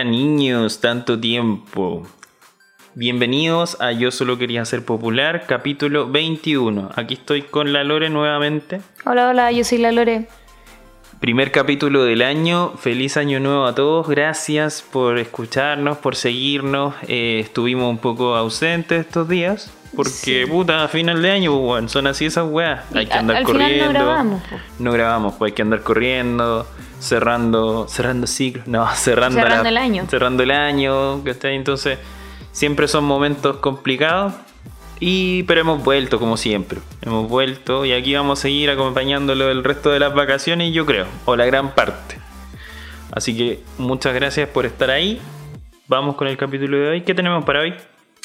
Hola niños, tanto tiempo. Bienvenidos a Yo solo quería ser popular, capítulo 21. Aquí estoy con la Lore nuevamente. Hola, hola, yo soy la Lore. Primer capítulo del año, feliz año nuevo a todos, gracias por escucharnos, por seguirnos. Eh, estuvimos un poco ausentes estos días, porque puta, a final de año, pues, son así esas weas. Hay que andar al final corriendo. no grabamos, po. No grabamos, pues hay que andar corriendo, cerrando, cerrando ciclos, no, cerrando, Cerrando la- el año. Cerrando el año, ¿cachai? Entonces, siempre son momentos complicados. Y, pero hemos vuelto como siempre. Hemos vuelto y aquí vamos a seguir acompañándolo el resto de las vacaciones, yo creo, o la gran parte. Así que muchas gracias por estar ahí. Vamos con el capítulo de hoy. ¿Qué tenemos para hoy?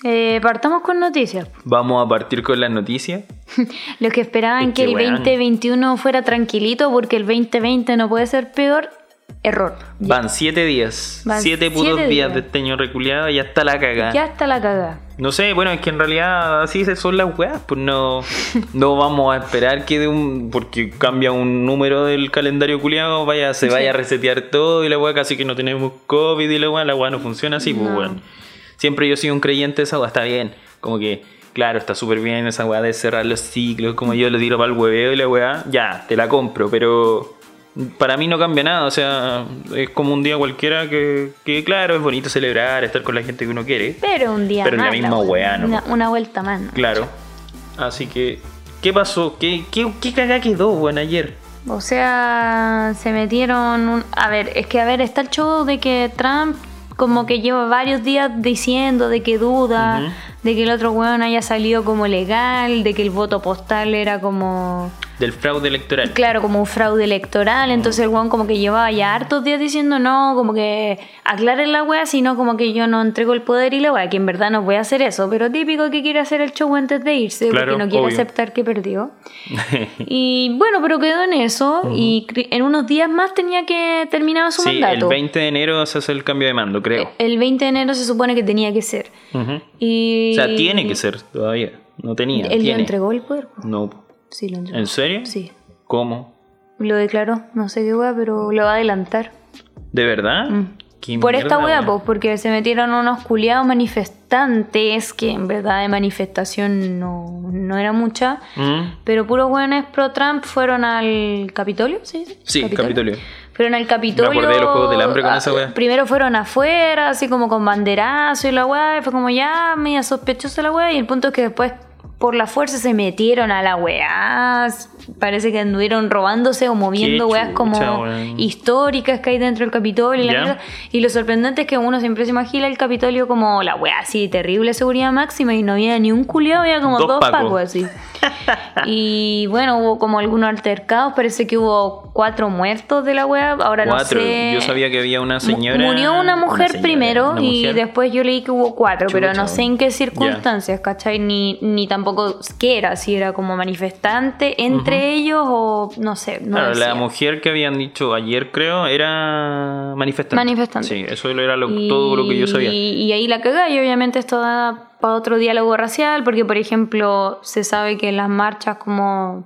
Eh, partamos con noticias. Vamos a partir con las noticias. Los que esperaban Es que que, el weón. 2021 fuera tranquilito porque el 2020 no puede ser peor, error. Van siete días. Van siete putos días días. de este año reculeado y ya está la cagada. ya está la cagada. No sé, bueno, es que en realidad así son las weas, pues no, no vamos a esperar que de un, porque cambia un número del calendario culiado, vaya, se vaya a resetear todo y la wea casi que no tenemos COVID y la wea, la wea no funciona así, pues No. bueno. Siempre yo sido un creyente de esa wea, está bien, como que, claro, está súper bien esa wea de cerrar los ciclos, como yo lo tiro para el hueveo y la wea, ya, te la compro, pero para mí no cambia nada, o sea, es como un día cualquiera que, que claro, es bonito celebrar, estar con la gente que uno quiere. Pero un día Pero en la más. misma weá, ¿no? Una, una vuelta más. ¿no? Claro. Así que, ¿qué pasó? ¿Qué, qué, qué cagada quedó, weón, ayer? O sea, se metieron. un- A ver, es que a ver, está el show de que Trump como que lleva varios días diciendo de que duda, de que el otro weón haya salido como legal, de que el voto postal era como. Del fraude electoral. Claro, como un fraude electoral. Entonces el weón como que llevaba ya hartos días diciendo no, como que aclaren la wea, sino como que yo no entrego el poder y la wea, que en verdad no voy a hacer eso. Pero típico que quiere hacer el show antes de irse, Claro, porque no quiere obvio. aceptar que perdió. Y bueno, pero quedó en eso y en unos días más tenía que terminar su sí, el mandato. 20 de enero se hace el cambio de mando, creo. El 20 de enero se supone que tenía que ser. Y O sea, tiene que ser todavía. No tenía. Él ya entregó el poder. No. Sí, lo entregó. ¿En serio? Sí. ¿Cómo? Lo declaró, no sé qué wea, pero lo va a adelantar. ¿De verdad? Mm. ¿Qué Por esta mierda, weón? pues, porque se metieron unos culiados manifestantes, que en verdad de manifestación no, no era mucha, Mm. pero puros weones pro Trump fueron al Capitolio, ¿sí? Sí, Capitolio. Fueron al Capitolio. Me acordé de los Juegos del Hambre con esa wea. Primero fueron afuera, así como con banderazo y la weá, y fue como ya media sospechosa la weá, y el punto es que después por la fuerza se metieron a la weá. Parece que anduvieron robándose o moviendo weas como históricas que hay dentro del Capitolio. y. Y lo sorprendente es que uno siempre se imagina el Capitolio como la weá así, terrible seguridad máxima, y no había ni un culiado, había como Dos dos, pacos así. y bueno, hubo como algunos altercados, parece que hubo cuatro muertos de la wea, ahora Cuatro. no sé. Yo sabía que había una señora. Murió una mujer señora, primero una y después yo leí que hubo cuatro, pero no sé en qué circunstancias, ¿cachai? Ni, ni tampoco qué era, si era como manifestante entre ellos o no sé. No Claro, la mujer que habían dicho ayer, creo, era manifestante. Manifestante. Sí, eso era lo- Y- todo lo que yo sabía. Y ahí la cagá, y obviamente esto da para otro diálogo racial, porque por ejemplo se sabe que las marchas como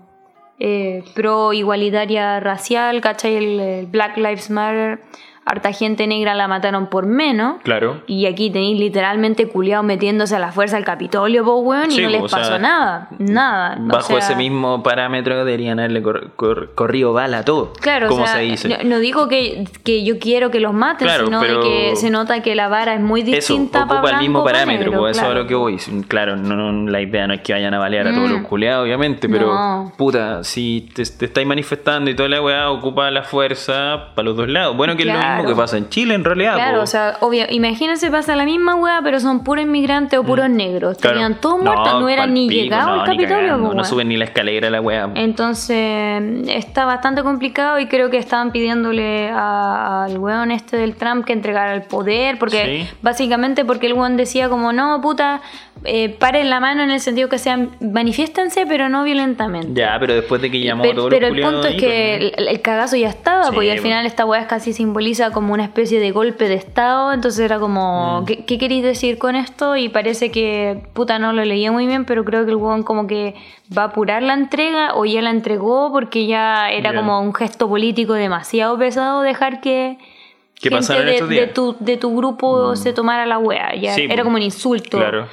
eh, pro igualitaria racial, ¿cachai? El Black Lives Matter, harta gente negra la mataron por menos. Claro. Y aquí tenéis literalmente culiados metiéndose a la fuerza al Capitolio, po, weón, y no les sea, pasó nada. Nada. O Bajo sea, ese mismo parámetro deberían haberle cor- cor- corrido bala a todo. Claro, como o sea, se dice. No, no digo que, que yo quiero que los maten, Claro, sino pero- de que se nota que la vara es muy Eso, distinta para ocupa el mismo parámetro, negro, pues eso es claro. lo que voy. Claro, no, no, la idea no es que vayan a balear a todos Mm. los culeados, obviamente, pero No. puta, si te, te estáis manifestando y toda la weá, ocupa la fuerza para los dos lados. Bueno, que lo Claro. mismo que pasa en Chile en realidad. Claro, po. o sea, obvio, imagínense pasa la misma weá, pero son puros inmigrantes o puros negros. Mm. Claro. Estarían todos muertos, no, eran ni llegados no, al Capitolio, no suben ni la escalera la weá. Entonces está bastante complicado y creo que estaban pidiéndole a- al weón este del Trump que entregara el poder, porque Sí. básicamente porque el weón decía como no, puta, eh, paren la mano en el sentido que sean, manifiéstense pero no violentamente. Ya, pero después de que llamó a Pero, todos pero los el punto es ahí, que pues, el, el cagazo ya estaba, Sí, porque al bueno. final esta weá casi simboliza como una especie de golpe de estado, entonces era Mm. como, ¿qué, qué queréis decir con esto? Y parece que, puta, no lo leía muy bien, pero creo que el weón como que va a apurar la entrega o ya la entregó porque ya era como un gesto político demasiado pesado dejar que, ¿Qué gente de? Mm. tu, de tu grupo se tomara la wea. Ya Sí, era po. como un insulto. Claro.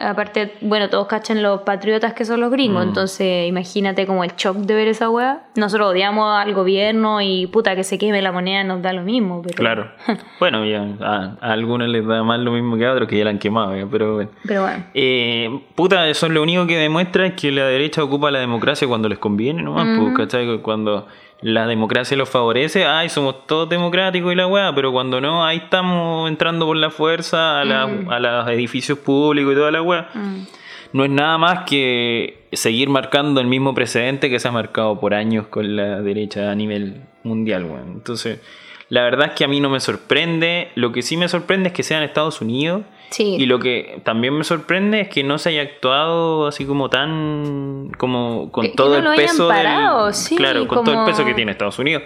Aparte, bueno, todos cachan los patriotas que son los Mm. gringos, entonces imagínate como el shock de ver esa wea. Nosotros odiamos al gobierno y puta que se queme la moneda nos da lo mismo. Pero, Claro. bueno, ya a, a algunos les da más lo mismo que a otros que ya la han quemado, ya, pero bueno. Pero bueno. Eh, puta, eso es lo único que demuestra es que la derecha ocupa la democracia cuando les conviene, nomás, pues, ¿cachai? Cuando la democracia los favorece, ay, somos todos democráticos y la weá, pero cuando no, ahí estamos entrando por la fuerza a, la- a los edificios públicos y toda la weá. No es nada más que seguir marcando el mismo precedente que se ha marcado por años con la derecha a nivel mundial, weón. Entonces, la verdad es que a mí no me sorprende. Lo que sí me sorprende es que sea en Estados Unidos. Sí. Y lo que también me sorprende es que no se haya actuado así como tan como con Que- que todo no el peso parado, del sí, claro, con todo el peso que tiene Estados Unidos.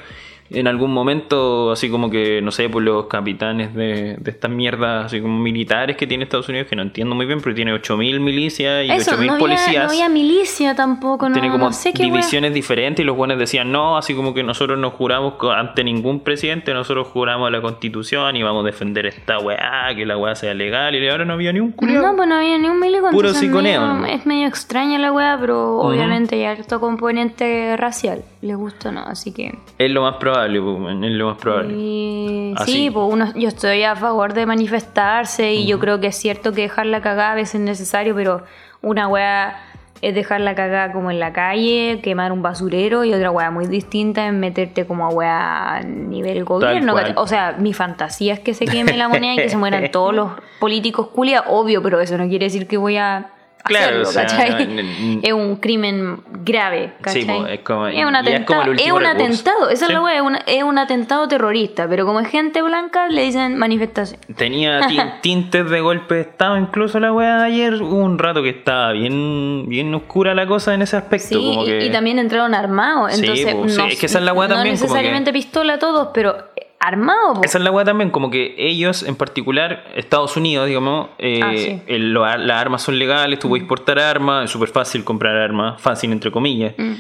En algún momento, así como que, no sé, por los capitanes de, de estas mierdas, así como militares que tiene Estados Unidos, que no entiendo muy bien, pero tiene 8.000 milicias y Eso, 8.000 no policías. no había milicia tampoco, no, tiene como no sé qué wea. divisiones diferentes y los buenos decían no, así como que nosotros no juramos ante ningún presidente, nosotros juramos a la constitución y vamos a defender esta weá, que la weá sea legal y ahora no había ni un culiao. No, pues no había ni un milico. Puro entonces siconeo, medio- ¿no? Es medio extraña la weá, pero obviamente hay harto componente racial. Le gusta o no, así que. Es lo más probable, man, es lo más probable. Y- Así. sí, pues uno, yo estoy a favor de manifestarse y yo creo que es cierto que dejar la cagada a veces es necesario, pero una weá es dejar la cagada como en la calle, quemar un basurero y otra weá muy distinta es meterte como a weá a nivel gobierno. O sea, mi fantasía es que se queme la moneda y que se mueran todos los políticos culia, obvio, pero eso no quiere decir que voy a Claro, hacerlo, o sea, ¿cachai? n- n- es un crimen grave, ¿cachai? Sí, es como- es un es atentado, es un atentado, esa Sí. es la weá, es, una- es un atentado terrorista, pero como es gente blanca le dicen manifestación. Tenía tin- tintes de golpe de estado, incluso la weá de ayer. Hubo un rato que estaba bien, bien oscura la cosa en ese aspecto. Sí, como y- que... y, también entraron armados, Sí, entonces sí, no, es que esa es la weá no también, como necesariamente pistola todos, pero armados. Esa es la weá también, como que ellos en particular, Estados Unidos, digamos, eh, Ah, sí. el- lo- las armas son legales, tú puedes portar armas, es súper fácil comprar armas, fácil entre comillas. Mm.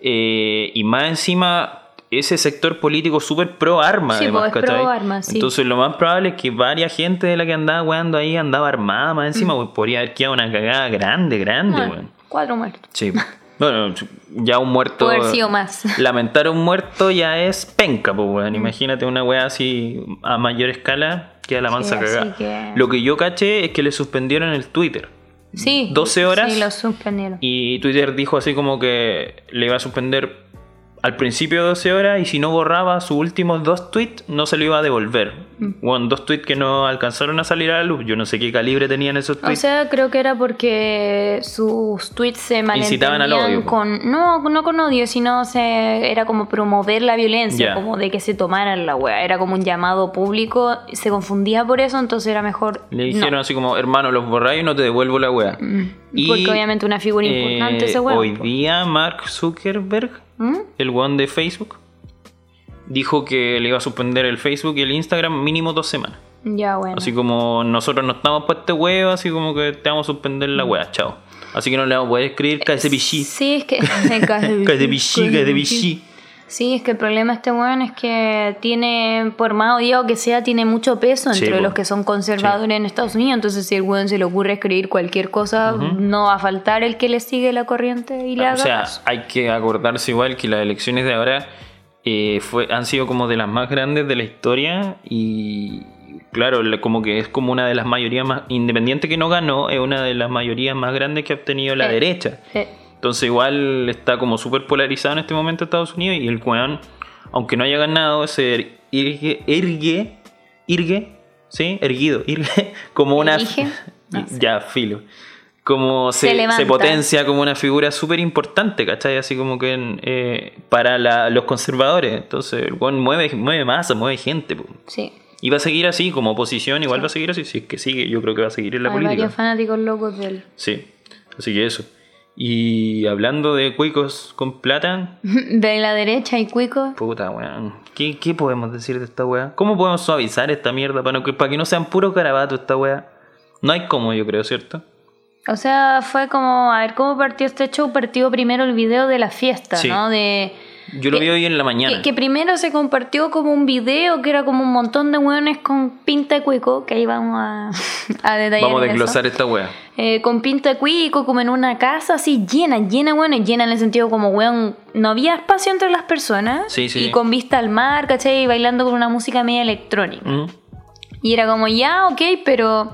Eh, y más encima, ese sector político súper pro arma, Sí, además, pues, es pro arma, sí. Entonces lo más probable es que varias gente de la que andaba weando ahí andaba armada, más Mm. encima, pues, podría haber quedado una cagada grande, grande, Bueno, weón. cuatro muertos. Sí. Bueno, ya un muerto. Puede haber sido más. Lamentar un muerto ya es penca, pues, weón. Imagínate una weá así a mayor escala, queda la mansa cagada. que- Lo que yo caché es que le suspendieron el Twitter. Sí. 12 horas. Sí, lo suspendieron. Y Twitter dijo así como que le iba a suspender al principio 12 horas y si no borraba sus últimos dos tweets no se lo iba a devolver. Mm. Bueno, dos tweets que no alcanzaron a salir a la luz. Yo no sé qué calibre tenían esos O tweets. sea, creo que era porque sus tweets se malentendían al odio, con no, no con odio, sino se era como promover la violencia, como de que se tomaran la wea, era como un llamado público, se confundía por eso, entonces era mejor le no. dijeron así como, hermano, los borráis y no te devuelvo la weá. Y, porque obviamente una figura importante eh, ese weón. Hoy día Mark Zuckerberg, ¿Mm? el one de Facebook, dijo que le iba a suspender el Facebook y el Instagram mínimo dos semanas. Ya bueno. Así como nosotros no estamos para este huevo, así como que te vamos a suspender la wea, chao. Así que no le vamos a poder escribir cállese pichí. Sí, es que cállese pichí. Sí, es que el problema de este weón es que tiene, por más odiado que sea, tiene mucho peso Sí, entre los que son conservadores en Estados Unidos. Entonces, si el weón se le ocurre escribir cualquier cosa, no va a faltar el que le sigue la corriente y le haga O sea, caso. hay que acordarse igual que las elecciones de ahora eh, fue, han sido como de las más grandes de la historia y claro, la- como que es como una de las mayorías más, independiente que no ganó, es una de las mayorías más grandes que ha obtenido la Eh. derecha. Sí. Entonces igual está como súper polarizado en este momento Estados Unidos y el weón, aunque no haya ganado, se ergue, ergue, irgue, ¿sí? Erguido, irgue, como una... Erige, no sé. Ya, filo. Como Se se, se potencia como una figura súper importante, ¿cachai? Así como que eh, para la- los conservadores. Entonces el weón mueve, mueve masa, mueve gente. po. Sí. Y va a seguir así, como oposición, igual va a seguir así. Si es que sigue, yo creo que va a seguir en la Hay política. varios fanáticos locos de él. Sí, así que eso. Y hablando de cuicos con plata, De la derecha y cuico. puta weón. ¿Qué, qué podemos decir de esta weá? ¿Cómo podemos suavizar esta mierda para, que- para que no sean puros garabatos esta weá? No hay cómo, yo creo, ¿cierto? O sea, fue como, a ver, ¿cómo partió este show? Partió primero el video de la fiesta, Sí. ¿no? De, Yo lo Que- vi hoy en la mañana. Que, que primero se compartió como un video que era como un montón de hueones con pinta de cuico, que ahí vamos a, a detallar. Vamos a en eso. desglosar esta wea. Eh, con pinta de cuico, como en una casa así llena, llena, bueno, llena en el sentido como, weón, no había espacio entre las personas. Sí, sí. Y con vista al mar, ¿cachai? Y bailando con una música media electrónica. Mm. Y era como, ya, ok, pero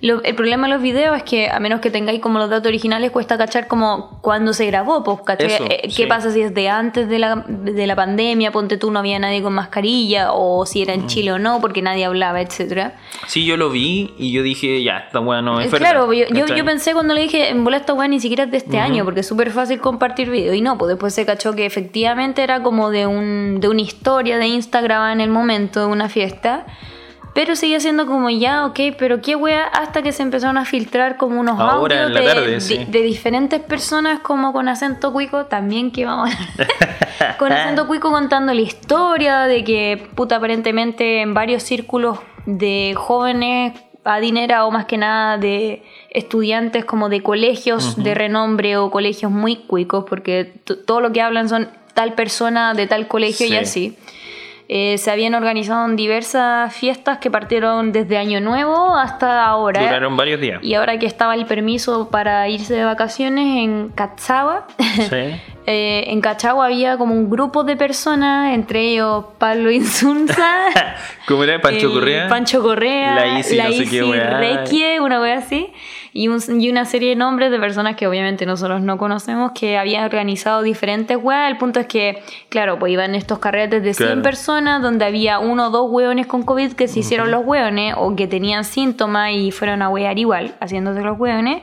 lo- el problema de los videos es que a menos que tengáis como los datos originales, cuesta cachar como cuándo se grabó, pues, ¿cachai? Eso, ¿Qué sí. pasa si es de antes de la, de la pandemia? Ponte tú, no había nadie con mascarilla, o si era en Mm. Chile o no, porque nadie hablaba, etcétera. Sí, yo lo vi y yo dije, ya, esta wea no es Eh. Claro, yo, yo, yo pensé cuando le dije, en bola esta weá ni siquiera es de este año, porque es súper fácil compartir video. Y no, pues después se cachó que efectivamente era como de, un, de una historia de Instagram en el momento de una fiesta. Pero seguía siendo como ya, ok, pero qué wea, hasta que se empezaron a filtrar como unos Ahora, audios de, tarde, de- sí. de diferentes personas como con acento cuico, también que vamos a con acento cuico contando la historia de que, puta, aparentemente en varios círculos de jóvenes adinerados, más que nada de estudiantes como de colegios de renombre o colegios muy cuicos, porque todo lo que hablan son tal persona de tal colegio y Sí. así. Eh, se habían organizado diversas fiestas que partieron desde Año Nuevo hasta ahora. Duraron varios días. Y ahora que estaba el permiso para irse de vacaciones en Catzagua, Sí. eh, en Cachagua había como un grupo de personas, entre ellos Pablo Insunza, ¿Cómo era? Pancho Correa. Pancho Correa, La Isi, no sé qué. Requie, una wea así, y, un- y una serie de nombres de personas que obviamente nosotros no conocemos que habían organizado diferentes weas. El punto es que, claro, pues iban estos carretes de 100 Claro. personas donde había uno o dos hueones con COVID que se hicieron los hueones o que tenían síntomas y fueron a wear igual, haciéndose los hueones.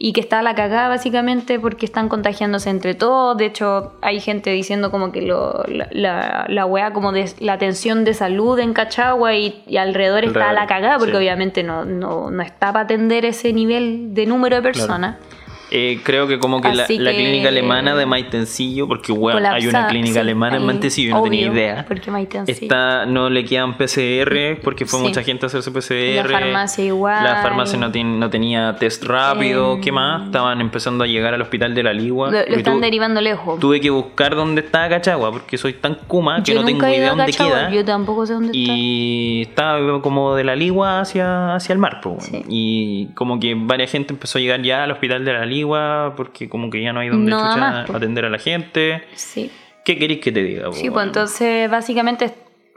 Y que está la cagada básicamente porque están contagiándose entre todos. De hecho, hay gente diciendo como que lo, la, la, la wea como de la atención de salud en Cachagua y, y alrededor está Alrededor, la cagada porque sí. obviamente no, no, no está para atender ese nivel de número de personas. Eh, creo que como que la, clínica alemana de Maitencillo, porque bueno, hay una clínica sí, alemana en Maitencillo, no tenía idea. Porque. Está, no le quedan PCR porque fue Sí. mucha gente a hacerse PCR. La farmacia igual. La farmacia no, tiene- no tenía test rápido. Em. ¿Qué más? Estaban empezando a llegar al hospital de la Ligua. Lo, están derivando lejos. Tuve que buscar dónde estaba Cachagua porque soy tan kuma que Yo no tengo idea dónde Cachagua, queda. Yo tampoco sé dónde está. Y estaba como de la Ligua hacia, hacia el mar, pues, Sí. Y como que varias gente empezó a llegar ya al hospital de la Ligua porque como que ya no hay donde No da chucha más, atender a la gente. Sí. ¿Qué queréis que te diga? po, Sí, pues entonces básicamente,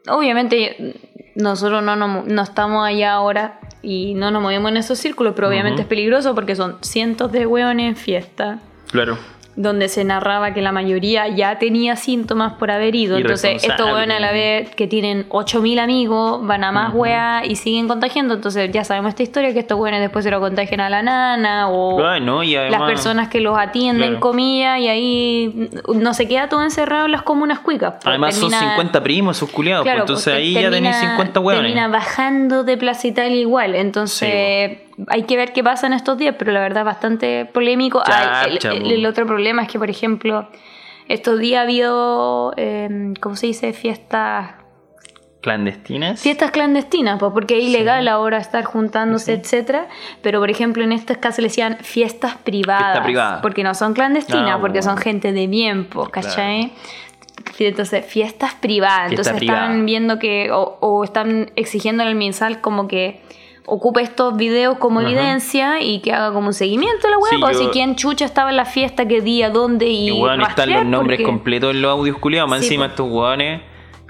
obviamente nosotros no, nos- no estamos allá ahora y no nos movemos en esos círculos, pero obviamente es peligroso porque son cientos de hueones en fiesta. Claro. Donde se narraba que la mayoría ya tenía síntomas por haber ido. Entonces, estos hueones a la vez que tienen 8000 amigos van a más weas y siguen contagiando. Entonces, ya sabemos esta historia que estos hueones después se lo contagian a la nana o y además- las personas que los atienden, Claro. comillas, y ahí no se queda todo encerrado en las comunas cuicas. pues, Además son termina- 50 primos, sus culiados. pues, entonces pues, ahí ya tenéis 50 hueones. Termina bajando de Plaza Italia igual. Entonces, hay que ver qué pasa en estos días, pero la verdad es bastante polémico. Ah, el, el- el otro problema es que, por ejemplo, estos días ha habido, eh, ¿cómo se dice? Fiestas ¿Clandestinas? fiestas clandestinas, pues, porque es ilegal ahora estar juntándose, etcétera. Pero, por ejemplo, en estos casos le decían fiestas privadas. Fiesta privada. Porque no son clandestinas, Ah, porque son gente de bien, pues, ¿cachai? Entonces, fiestas privadas. Fiesta Entonces privada. están viendo que, o, o están exigiendo al MinSal como que ocupe estos videos como Ajá. evidencia y que haga como un seguimiento a la web. Sí, pues, yo- si quién chucha estaba en la fiesta, qué día, dónde y. Y weón, están los nombres porque- completos en los audios culiados. Más Sí, encima po. estos weones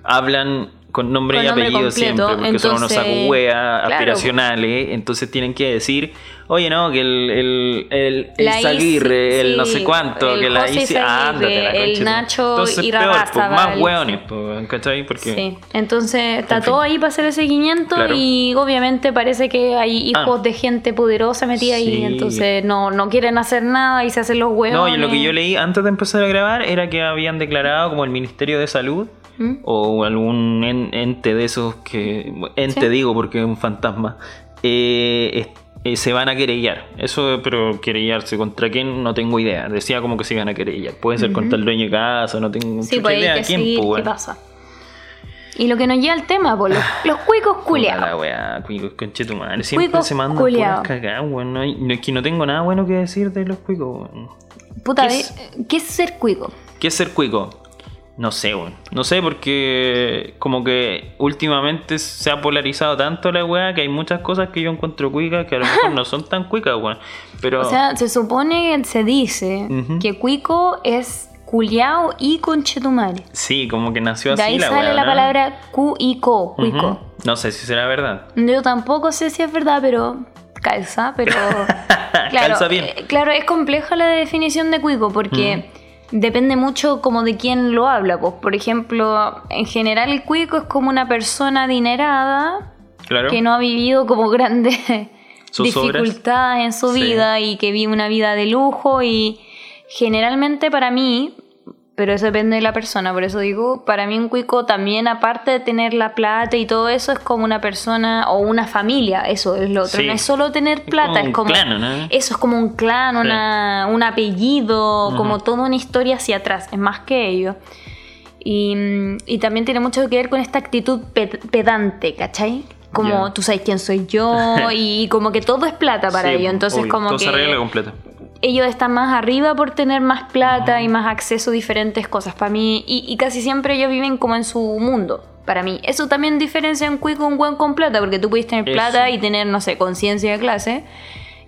hablan con nombre Con y nombre apellido completo, siempre, porque son unos sacuhueas claro. aspiracionales. Entonces tienen que decir, oye, no, que el, el, el, el el no sé cuánto, que la Isi, Zaguirre, ándate, la el Nacho Entonces, y peor, pues, más hueones, pues, ¿cachai? Porque Sí, entonces está En fin. todo ahí para hacer el seguimiento Claro. y obviamente parece que hay hijos Ah. de gente poderosa metida ahí, entonces no, no quieren hacer nada y se hacen los huevos. No, y lo que yo leí antes de empezar a grabar era que habían declarado como el Ministerio de Salud ¿Mm? o algún en- ente de esos que ente Sí. digo porque es un fantasma eh, eh, se van a querellar eso pero querellarse contra quién no tengo idea decía como que se iban a querellar puede ser contra el dueño de casa no tengo Sí, pues idea que quién pues, qué pasa. Y lo que nos lleva al tema, pues, los, los cuicos Puta culiados. la weá, cuicos, conchetumare. Siempre Cuicos se mandan culiao. puras cagadas, weón. No, es que no tengo nada bueno que decir de los cuicos, weón. Puta, ¿qué ¿qué es? es, ¿qué es ser cuico? ¿Qué es ser cuico? No sé, weón. No sé porque como que últimamente se ha polarizado tanto la weá que hay muchas cosas que yo encuentro cuicas que a lo mejor no son tan cuicas, weón. Pero O sea, se supone, se dice que cuico es culiao y conchetumare. sí, como que nació De así ahí la sale weá, la ¿no? palabra cuico, cuico. No sé si será verdad. Yo tampoco sé si es verdad, pero calza, pero claro, Calza bien. eh, claro, es compleja la definición de cuico porque depende mucho como de quién lo habla. Pues, por ejemplo, en general el cuico es como una persona adinerada Claro. que no ha vivido como grandes dificultades en su Sí. vida y que vive una vida de lujo y generalmente para mí, pero eso depende de la persona, por eso digo, para mí un cuico también aparte de tener la plata y todo eso es como una persona o una familia, eso es lo otro, Sí. no es solo tener plata, como es como clan, ¿no? eso es como un clan, Sí. una, un apellido, como toda una historia hacia atrás, es más que ello. Y, y también tiene mucho que ver con esta actitud pe- pedante, ¿cachai? Como tú sabes quién soy yo y como que todo es plata para Sí, ellos. Entonces obvio, como todo que se arregla completa. Ellos están más arriba por tener más plata y más acceso a diferentes cosas. Para mí, y, y casi siempre ellos viven como en su mundo. Para mí, eso también diferencia un cuico un buen con plata, porque tú puedes tener Eso. plata y tener, no sé, conciencia de clase.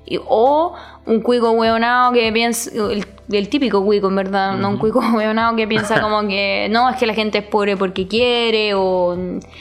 Y- o un cuico hueonado que piensa, el, el típico cuico en verdad, no un cuico hueonado que piensa como que no, es que la gente es pobre porque quiere o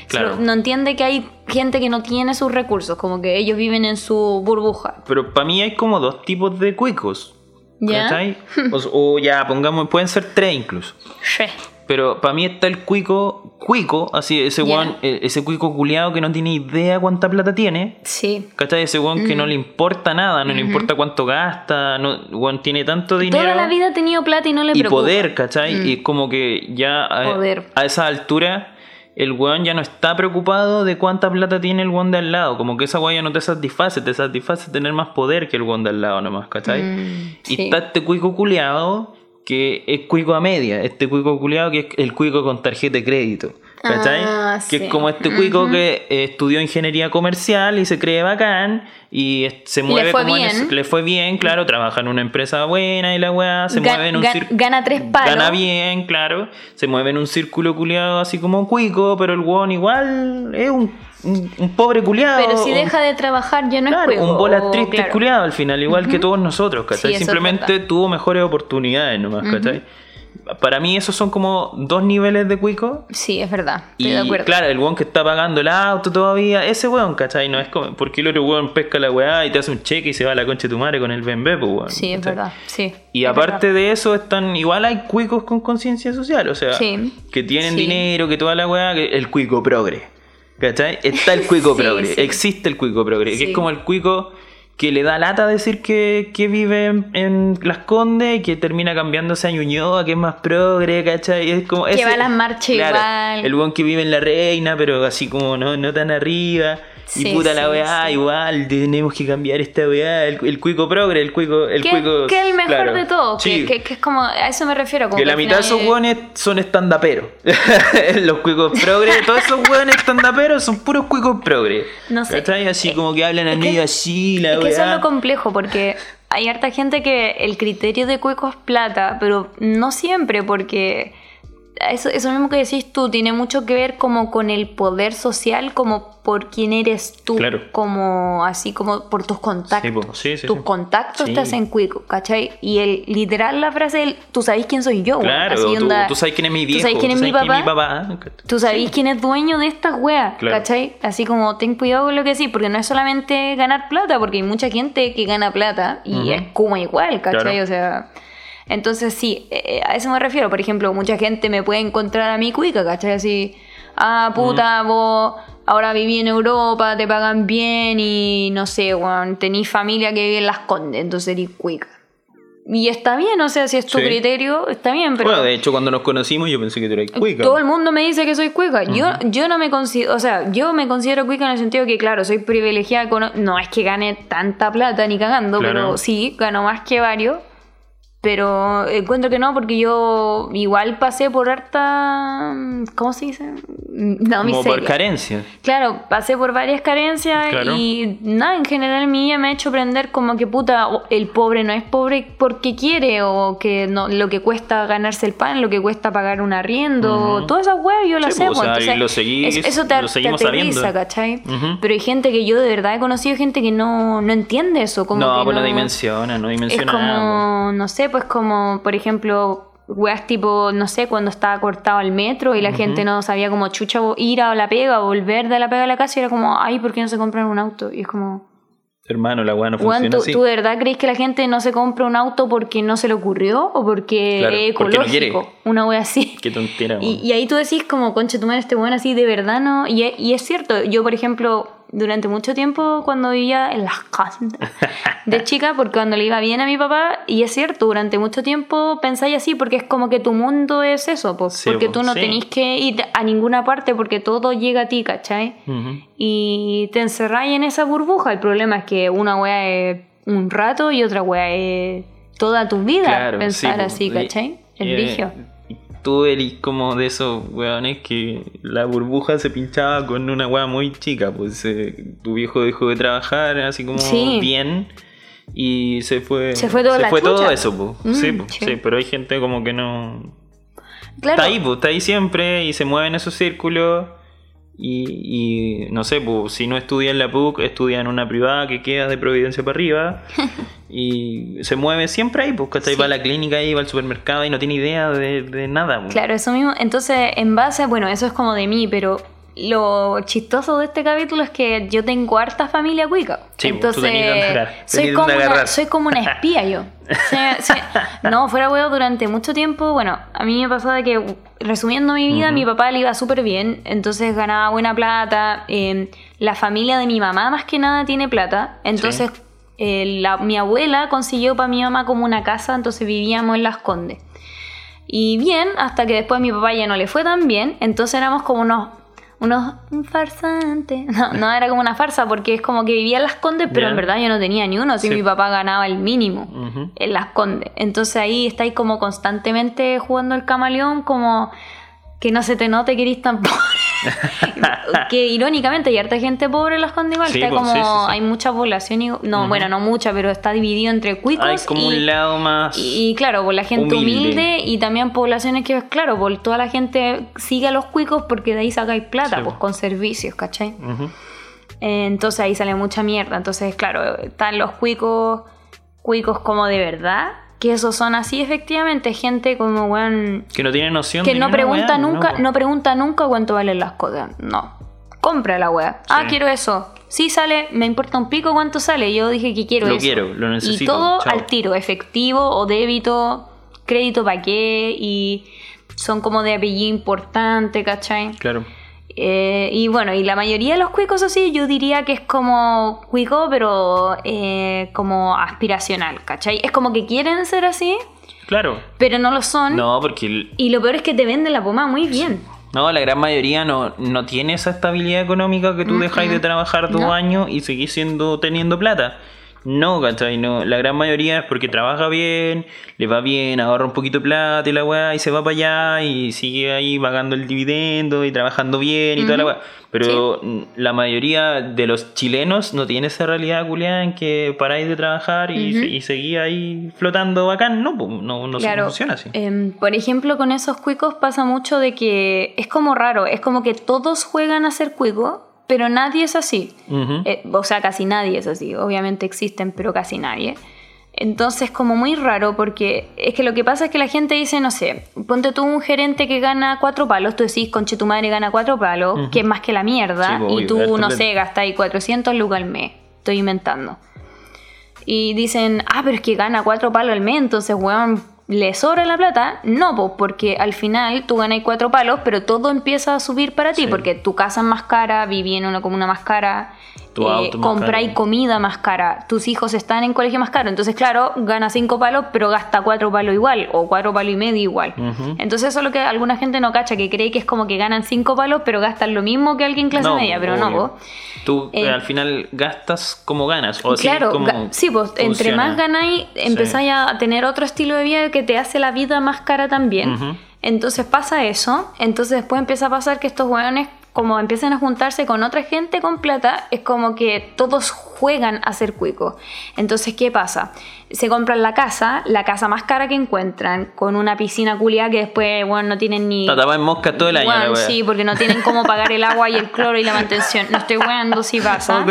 Claro. no entiende que hay gente que no tiene sus recursos, como que ellos viven en su burbuja. Pero para mí hay como dos tipos de cuicos. ¿Ya? ¿Cachai? O, o ya, pongamos, pueden ser tres incluso. Sí. Pero para mí está el cuico, cuico, así, ese weón, eh, ese cuico culiado que no tiene idea cuánta plata tiene. Sí. ¿Cachai? Ese weón que no le importa nada, no le importa cuánto gasta, no, weón tiene tanto dinero. Toda la vida ha tenido plata y no le y preocupa. poder, ¿cachai? Y como que ya a, Poder. a esa altura el weón ya no está preocupado de cuánta plata tiene el weón de al lado. Como que esa weón ya no te satisface, te satisface tener más poder que el weón de al lado nomás, ¿cachai? Mm, y está este cuico culiado que es cuico a media, este cuico culiado que es el cuico con tarjeta de crédito. ¿Cachai? Ah, que sí. es como este cuico que eh, estudió ingeniería comercial y se cree bacán y es- se le mueve fue como en bien. ese- le fue bien, claro, trabaja en una empresa buena y la weá se Ga- mueve en un cir- gana tres palos. Gana bien, claro. Se mueve en un círculo culiado así como cuico, pero el weón igual es un, un, un pobre culiado. Pero si un- deja de trabajar ya no es claro, juego. un bola triste claro. culiado al final, igual que todos nosotros, ¿cachai? Sí, es Simplemente tuvo mejores oportunidades nomás, ¿cachai? Para mí esos son como dos niveles de cuico. Sí, es verdad. Estoy Y de acuerdo. claro, el weón que está pagando el auto todavía, ese weón, ¿cachai? No es como, porque el otro weón pesca la weá y te hace un cheque y se va a la concha de tu madre con el BMB, pues weón. sí, es verdad. Sí. Y aparte verdad. de eso, están igual hay cuicos con conciencia social, o sea, Sí. que tienen Sí. dinero, que toda la weá, que el cuico progre. ¿Cachai? Está el cuico Sí, progre, existe el cuico progre, que es como el cuico que le da lata decir que, que vive en, en Las Condes y que termina cambiándose a Ñuñoa, que es más progre, ¿cachai? Es como Que va a las marchas igual. El weón que vive en La Reina, pero así como no, no tan arriba. Sí, y puta la weá, sí. igual, tenemos que cambiar esta weá. El, el cuico progre, el cuico. El que, cuico que es el mejor claro. de todo. Que, que- que es como. A eso me refiero. Como Que la mitad de esos es- hueones son estandaperos. Los cuicos progre, todos esos hueones estandaperos son puros cuicos progre. No sé. ¿Cachai? Así como que hablan al medio así, la Es que eso es lo complejo, porque hay harta gente que el criterio de cuico es plata, pero no siempre, porque eso, eso mismo que decís tú tiene mucho que ver como con el poder social, como por quién eres tú, Claro. como así como por tus contactos. Sí, sí, tus sí. contactos te hacen cuico, ¿cachai? Y el literal la frase el tú sabes quién soy yo, weón", Claro, así tú, onda, tú sabes quién es mi viejo. Tú sabes quién es mi papá. papá. Tú sabés quién es dueño de estas weas, Claro. ¿cachai? Así como ten cuidado con lo que sí, porque no es solamente ganar plata, porque hay mucha gente que gana plata y es como igual, ¿cachai? Claro. O sea, entonces sí, eh, a eso me refiero. Por ejemplo, mucha gente me puede encontrar a mi cuica, ¿cachai? Así, ah, puta, vos ahora viví en Europa, te pagan bien y no sé, weón, tenís familia que vive en Las Condes, entonces eres cuica. Y está bien, o sea, si es tu Sí. criterio, está bien, pero... Bueno, de hecho, cuando nos conocimos, yo pensé que tú eras cuica. Todo el mundo me dice que soy cuica. Yo, yo no me considero, o sea, yo me considero cuica en el sentido que, claro, soy privilegiada con. No es que gane tanta plata ni cagando, Claro. pero sí, gano más que varios. Pero encuentro que no, porque yo igual pasé por harta. ¿Cómo se dice? No, Como miseria. por carencia. Claro, pasé por varias carencias Claro. y nada, en general mi vida me ha hecho aprender como que puta, o el pobre no es pobre porque quiere o que no, lo que cuesta ganarse el pan, lo que cuesta pagar un arriendo, Ujú. todas esas weas yo las Sí, sé. pues, o pues, sea, y lo seguís- es- eso te, lo te seguimos aterriza, sabiendo. ¿cachai? Ujú. Pero hay gente que yo de verdad he conocido gente que no, no entiende eso. Como no, que pues no no- dimensiona, no es dimensiona nada. como, no sé, pues como, por ejemplo, weas tipo, no sé, cuando estaba cortado el metro y la gente no sabía como chucha ir a la pega o volver de la pega a la casa y era como, ay, ¿por qué no se compran un auto? Y es como, Hermano, la weá no funciona ¿tú, así. tú de verdad crees que la gente no se compra un auto porque no se le ocurrió o porque Claro, es porque no quiere. Una wea así. Qué tontera, Y, y ahí tú decís como, concha, tu madre, este weón así de verdad no. Y, y es cierto, yo por ejemplo, durante mucho tiempo cuando vivía en las casas de chica, porque cuando le iba bien a mi papá, y es cierto, durante mucho tiempo pensáis así, porque es como que tu mundo es eso, pues, Sí, porque po, tú no sí. tenés que ir a ninguna parte porque todo llega a ti, ¿cachai? Y te encerráis en esa burbuja. El problema es que una wea es un rato y otra wea es toda tu vida Claro, pensar sí, así, ¿cachai? El y, vigio. Tú eres como de esos weones que la burbuja se pinchaba con una weá muy chica, pues eh, tu viejo dejó de trabajar así como Sí. bien y se fue Se fue toda la todo chucha. eso. Mm, sí, sí. sí, pero hay gente como que no Claro. está ahí, pues, está ahí siempre y se mueve en esos círculos. Y, y, no sé, pues, si no estudia en la PUC, estudia en una privada que queda de Providencia para arriba. y se mueve siempre ahí, pues, ¿cachai? Sí. Va a la clínica y va al supermercado y no tiene idea de, de nada. pues. Claro, eso mismo. Entonces, en base, bueno, eso es como de mí, pero lo chistoso de este capítulo es que yo tengo harta familia cuica. Sí, tú Entonces, soy como, una, soy como una espía yo. No, fuera huevo durante mucho tiempo. Bueno, a mí me pasó de que, resumiendo mi vida, Ujú. mi papá le iba súper bien, entonces ganaba buena plata. eh, la familia de mi mamá, más que nada, tiene plata. Entonces, eh, la- mi abuela consiguió para mi mamá como una casa, entonces vivíamos en Las Condes. Y bien, hasta que después a mi papá ya no le fue tan bien, entonces éramos como unos, unos un farsante. No, no era como una farsa porque es como que vivía en Las Condes, pero en verdad yo no tenía ni uno, si Sí. mi papá ganaba el mínimo en Las Condes. Entonces ahí estáis como constantemente jugando el camaleón, como que no se te note que eres tan pobre. Que irónicamente hay harta gente pobre en Las Condes igual, Sí, está pues, como sí, sí, sí. hay mucha población, y, no, bueno, no mucha, pero está dividido entre cuicos Hay como y, un lado más. y, y claro, por la gente humilde. Humilde. y también poblaciones que, claro, por toda la gente sigue a los cuicos porque de ahí sacáis plata, pues po. con servicios, ¿cachai? Eh, Entonces ahí sale mucha mierda. Entonces, claro, están los cuicos, cuicos como de verdad, que esos son así efectivamente, gente como, weón, Que no tiene noción que de no pregunta nunca, po. no pregunta nunca cuánto valen las cosas. No. Compra la weá. Ah, quiero eso. Sí sale, me importa un pico cuánto sale. Yo dije que quiero Lo eso. quiero, lo necesito, Y todo chao. al tiro, efectivo o débito, crédito para qué, y son como de apellido importante, ¿cachai? Claro. Eh, y bueno, y la mayoría de los cuicos así, yo diría que es como cuico, pero eh, como aspiracional, ¿cachai? Es como que quieren ser así, Claro. pero no lo son. No, porque el- Y lo peor es que te venden la pomada muy bien. No, la gran mayoría no, no tiene esa estabilidad económica que tú dejáis de trabajar dos No. años y seguís siendo, teniendo plata. No, ¿cachai? No, la gran mayoría es porque trabaja bien, le va bien, ahorra un poquito de plata y la weá, y se va para allá y sigue ahí pagando el dividendo y trabajando bien y toda la weá. Pero la mayoría de los chilenos no tiene esa realidad en que paráis de trabajar y, y seguís ahí flotando bacán. No, pues, no, no claro. funciona así. Em, por ejemplo, con esos cuicos pasa mucho de que es como raro, es como que todos juegan a ser cuico, pero nadie es así. Eh, o sea, casi nadie es así. Obviamente existen, pero casi nadie. Entonces, como muy raro, porque es que lo que pasa es que la gente dice, no sé, ponte tú un gerente que gana cuatro palos, tú decís, conche tu madre gana cuatro palos, que es más que la mierda, Sí, y tú, no sé, gastáis 400 lucas al mes. Estoy inventando. Y dicen, ah, pero es que gana cuatro palos al mes, entonces, weón, ¿le sobra la plata? No, pues, porque al final tú ganas cuatro palos, pero todo empieza a subir para ti, Sí. porque tu casa es más cara, viví en una comuna más cara, Tu auto más compráis caro. comida más cara, tus hijos están en colegio más caro, entonces claro, gana cinco palos, pero gasta cuatro palos igual, o cuatro palos y medio igual. Entonces eso es lo que alguna gente no cacha, que cree que es como que ganan cinco palos, pero gastan lo mismo que alguien clase No, media, pero no, po. Tú eh, Eh, al final gastas como ganas. O así claro, como sí, pues entre funciona. más ganáis, empezáis a tener otro estilo de vida que te hace la vida más cara también. Entonces pasa eso, entonces después empieza a pasar que estos hueones, como empiezan a juntarse con otra gente con plata, es como que todos juegan a ser cuicos. Entonces, ¿qué pasa? Se compran la casa, la casa más cara que encuentran, con una piscina culiada que después, bueno, no tienen ni... Tapada en mosca todo el año, Bueno, la sí, porque no tienen cómo pagar el agua y el cloro y la mantención. No estoy weando si pasa. Oh.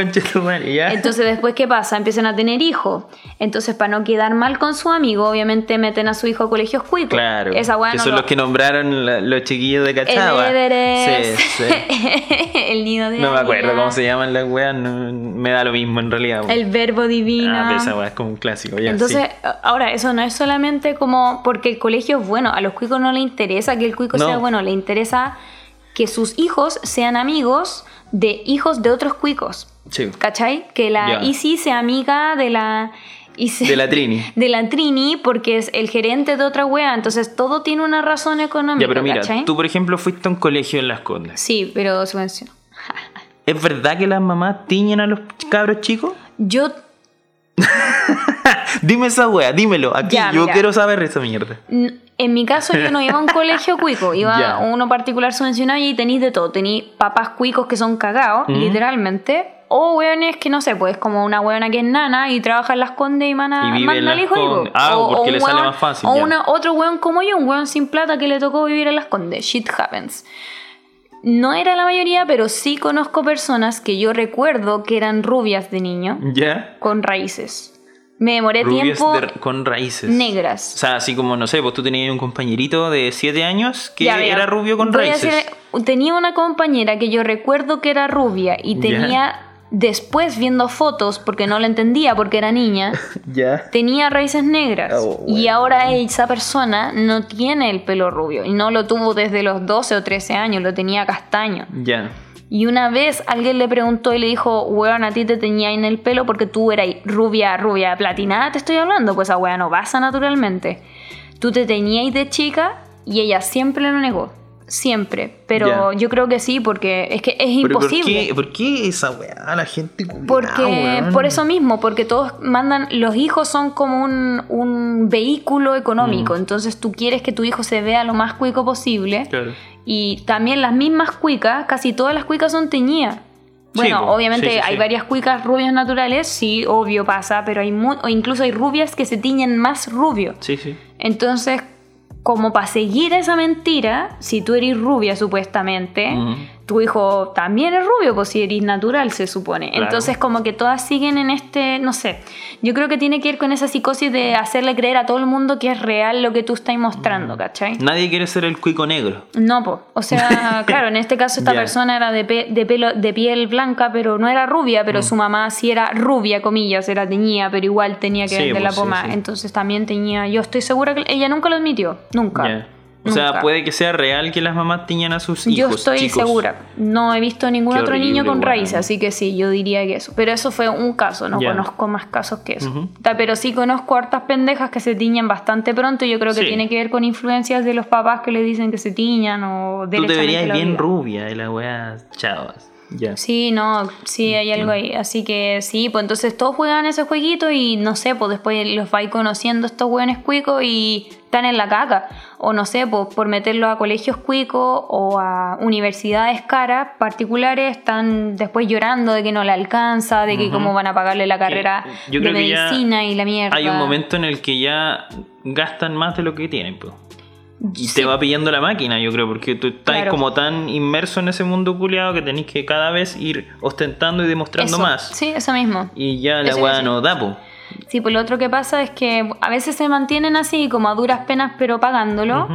Entonces después, ¿qué pasa? Empiezan a tener hijos. Entonces, para no quedar mal con su amigo, obviamente meten a su hijo a colegios cuicos. Claro. Esa que no son lo- los que nombraron la- los chiquillos de. Everest. Sí, sí. el nido de No me acuerdo cómo se llaman las weas, no- me da lo mismo en realidad. El verbo divino. Ah, esa es como un clásico, ya. Entonces, sí. ahora, eso no es solamente como porque el colegio es bueno, a los cuicos no les interesa que el cuico No. sea bueno, le interesa que sus hijos sean amigos de hijos de otros cuicos. Sí. ¿Cachai? Que la. Isi sea amiga de la... Isi- De la Trini. De la Trini, porque es el gerente de otra wea, entonces todo tiene una razón económica. Ya, pero mira, ¿cachai? tú por ejemplo fuiste a un colegio en Las Condes. Sí, pero subvención. ¿Es verdad que las mamás tiñen a los cabros chicos? Yo Dime esa wea, dímelo. Aquí Ya, yo mira. quiero saber esa mierda. En mi caso yo no iba a un colegio cuico, iba Ya. a uno particular subvencionado y ahí tenéis de todo. Tenéis papás cuicos que son cagados, Ujú. literalmente. O hueones que no sé, pues como una hueona que es nana y trabaja en las condes y mana, Y manda al hijo. Ah, o, porque le sale más fácil, O una, otro hueón como yo, un hueón sin plata que le tocó vivir en las condes. Shit happens. No era la mayoría, pero sí conozco personas que yo recuerdo que eran rubias de niño, ¿Ya? con raíces. Me demoré Rubias tiempo de- con raíces. negras. O sea, así como, no sé, pues tú tenías un compañerito de 7 años que Ya, era rubio con raíces. decir, tenía una compañera que yo recuerdo que era rubia y tenía, después viendo fotos, porque no la entendía porque era niña, tenía raíces negras. Oh, Y bueno. ahora esa persona no tiene el pelo rubio y no lo tuvo desde los 12 o 13 años, lo tenía castaño. Ya. Y una vez alguien le preguntó y le dijo, weón, a ti te tenía en el pelo porque tú eras rubia, rubia, platinada, te estoy hablando. Pues esa weá no pasa naturalmente. Tú te tenías de chica y ella siempre lo negó. Siempre. Pero yo creo que sí, porque es que es Pero ¿por imposible. qué, ¿Por qué esa weá? La gente culiao, Porque, weón? por eso mismo, porque todos mandan, los hijos son como un, un vehículo Mm. económico, entonces tú quieres que tu hijo se vea lo más cuico posible. Claro. Y también las mismas cuicas, casi todas las cuicas son teñidas. Bueno, Sí, obviamente Sí, sí, hay varias cuicas rubias naturales, sí, obvio pasa, pero hay mu- o incluso hay rubias que se tiñen más rubio. Sí, sí. Entonces, como para seguir esa mentira, si tú eres rubia supuestamente. Tu hijo también es rubio, pues si eres natural se supone. Claro. Entonces como que todas siguen en este, no sé, yo creo que tiene que ir con esa psicosis de hacerle creer a todo el mundo que es real lo que tú estás Mm. mostrando, ¿cachai? Nadie quiere ser el cuico negro. No, po. o sea, claro, en este caso esta persona era de, pe- de pelo de piel blanca, pero no era rubia, Mm. pero su mamá sí era rubia, comillas, era teñida, pero igual tenía que Sí, vender pues, la sí, poma, sí. entonces también tenía, yo estoy segura que ella nunca lo admitió, nunca. O sea, puede que sea real que las mamás tiñan a sus hijos. Yo estoy chicos. segura. No he visto ningún Qué otro niño con raíces, así que sí, yo diría que eso. Pero eso fue un caso, no conozco más casos que eso. Ta- Pero sí conozco hartas pendejas que se tiñan bastante pronto. y Yo creo que Sí. tiene que ver con influencias de los papás que le dicen que se tiñan o Tú te verías bien rubia de la weá, chavas. Ya. Sí, no, sí hay algo ahí. Así que sí, pues entonces todos juegan ese jueguito y no sé, pues después los vais conociendo estos hueones cuicos y están en la caca. O no sé, pues por meterlos a colegios cuicos o a universidades caras particulares, están después llorando de que no le alcanza, de que cómo van a pagarle la carrera yo de creo que ya medicina y la mierda. Hay un momento en el que ya gastan más de lo que tienen, pues. Y Sí. te va pillando la máquina, yo creo, porque tú estás Claro. como tan inmerso en ese mundo culiado que tenés que cada vez ir ostentando y demostrando Eso, más. Sí, eso mismo. Y ya la weá no da, po. Sí, pues lo otro que pasa es que a veces se mantienen así, como a duras penas, pero pagándolo.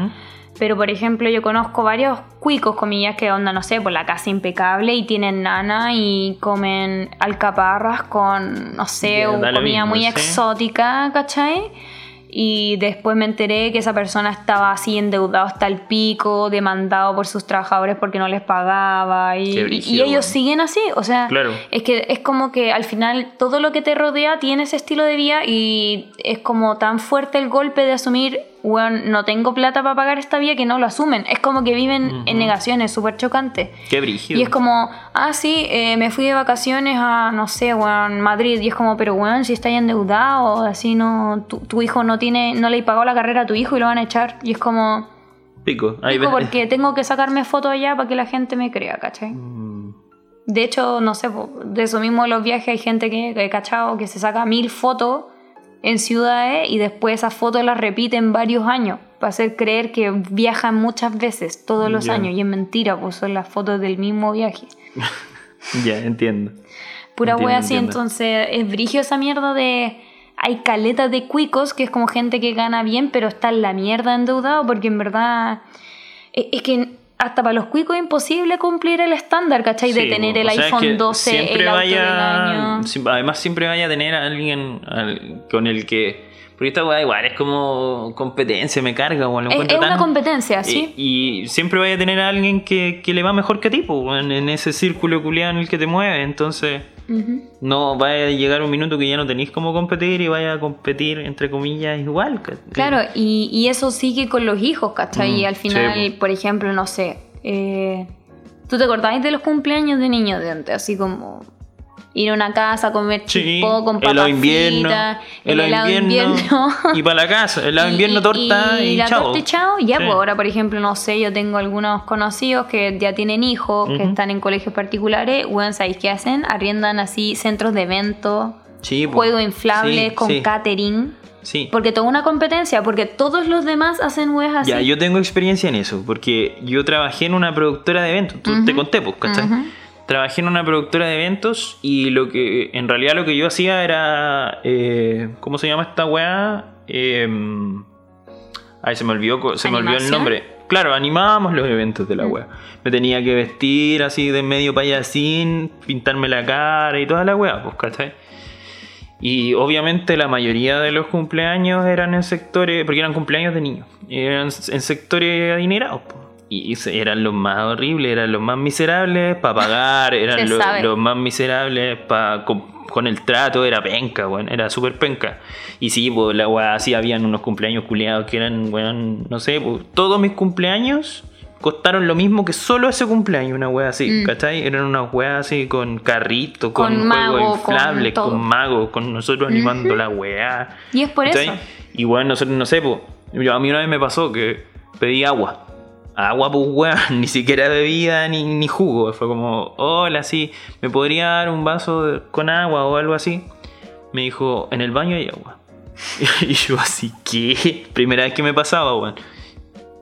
Pero por ejemplo, yo conozco varios cuicos, comillas, que onda, no sé, por la casa impecable y tienen nana y comen alcaparras con, no sé, lo comida mismo, muy sí. exótica, ¿cachai? Y después me enteré que esa persona estaba así endeudado hasta el pico, demandado por sus trabajadores porque no les pagaba y, brígido, ellos siguen así, o sea, Claro. es que es como que al final todo lo que te rodea tiene ese estilo de vida y es como tan fuerte el golpe de asumir, bueno, no tengo plata para pagar esta vida que no lo asumen, es como que viven en negaciones, súper chocante. Qué brígido. Y es como, ah, sí, eh, me fui de vacaciones a, no sé, weón, Madrid. Y es como, pero weón, si estáis endeudado, así no, tu, tu hijo no tiene, no le pagado la carrera a tu hijo y lo van a echar. Y es como, Pico. Ahí pico, porque tengo que sacarme fotos allá para que la gente me crea, ¿cachai? Mm, De hecho, no sé, de eso mismo de los viajes hay gente que, que he cachado que se saca mil fotos en ciudades y después esas fotos las repiten varios años para hacer creer que viajan muchas veces, todos los años. Y es mentira, pues son las fotos del mismo viaje. Ya, entiendo. Pura Entiendo, wea así, entiendo. entonces es brigio esa mierda de. Hay caletas de cuicos, que es como gente que gana bien, pero está en la mierda endeudado, porque en verdad. Es, es que hasta para los cuicos es imposible cumplir el estándar, ¿cachai? de Sí, tener o el es iPhone que 12, siempre el auto vaya, del año. Además, siempre vaya a tener a alguien al- con el que. Porque esta weá igual es como competencia, me carga, weón. Es, es una competencia, ¿sí? Y, y siempre vaya a tener a alguien que, que le va mejor que a ti, weón, en ese círculo culiado en el que te mueves. Entonces, no vaya a llegar un minuto que ya no tenéis cómo competir y vaya a competir, entre comillas, igual. Claro, y, y eso sigue con los hijos, ¿cachai? Mm, y al final, sí, por ejemplo, no sé, eh, ¿tú te acordás de los cumpleaños de niños de antes? Así como ir a una casa a comer Sí, con papas invierno, fritas, el helado helado invierno, invierno. y para la casa, helado invierno, torta y, la chao. torta y chao. Ya, Sí. pues ahora, por ejemplo, no sé, yo tengo algunos conocidos que ya tienen hijos, que están en colegios particulares. Bueno, ¿sabéis qué hacen? Arriendan así centros de eventos, Sí, po. juegos inflables con catering. Sí. Porque toda una competencia, porque todos los demás hacen weas así. Ya, yo tengo experiencia en eso, porque yo trabajé en una productora de eventos, tú te conté, pues, ¿cachai? Trabajé en una productora de eventos y lo que, en realidad lo que yo hacía era, eh, ¿cómo se llama esta weá? Eh, ay, se me olvidó, se me olvidó el nombre. Claro, animábamos los eventos de la Mm. weá. Me tenía que vestir así de medio payasín, pintarme la cara y toda la weá, pues, ¿cachai? Y obviamente la mayoría de los cumpleaños eran en sectores, porque eran cumpleaños de niños, eran en sectores adinerados. Po. Y eran los más horribles, eran los más miserables para pagar, eran Se lo- sabe. los más miserables para con, con el trato, era penca, bueno, era súper penca. Y sí, pues la weá así habían unos cumpleaños culiados que eran, weón, no sé, pues, todos mis cumpleaños costaron lo mismo que solo ese cumpleaños, una weá así, Mm. ¿cachai? Eran unas weas así con carrito, con, Con mago, juegos con inflables, todo. con magos, con nosotros animando la weá. Y es por ¿cachai? eso. Y bueno, nosotros, no sé, pues, yo- a mí una vez me pasó que pedí agua. Agua, pues, weá, ni siquiera bebida ni, ni jugo. Fue como, hola, sí, ¿me podría dar un vaso con agua o algo así? Me dijo, en el baño hay agua. Y yo así, ¿qué? Primera vez que me pasaba, weón.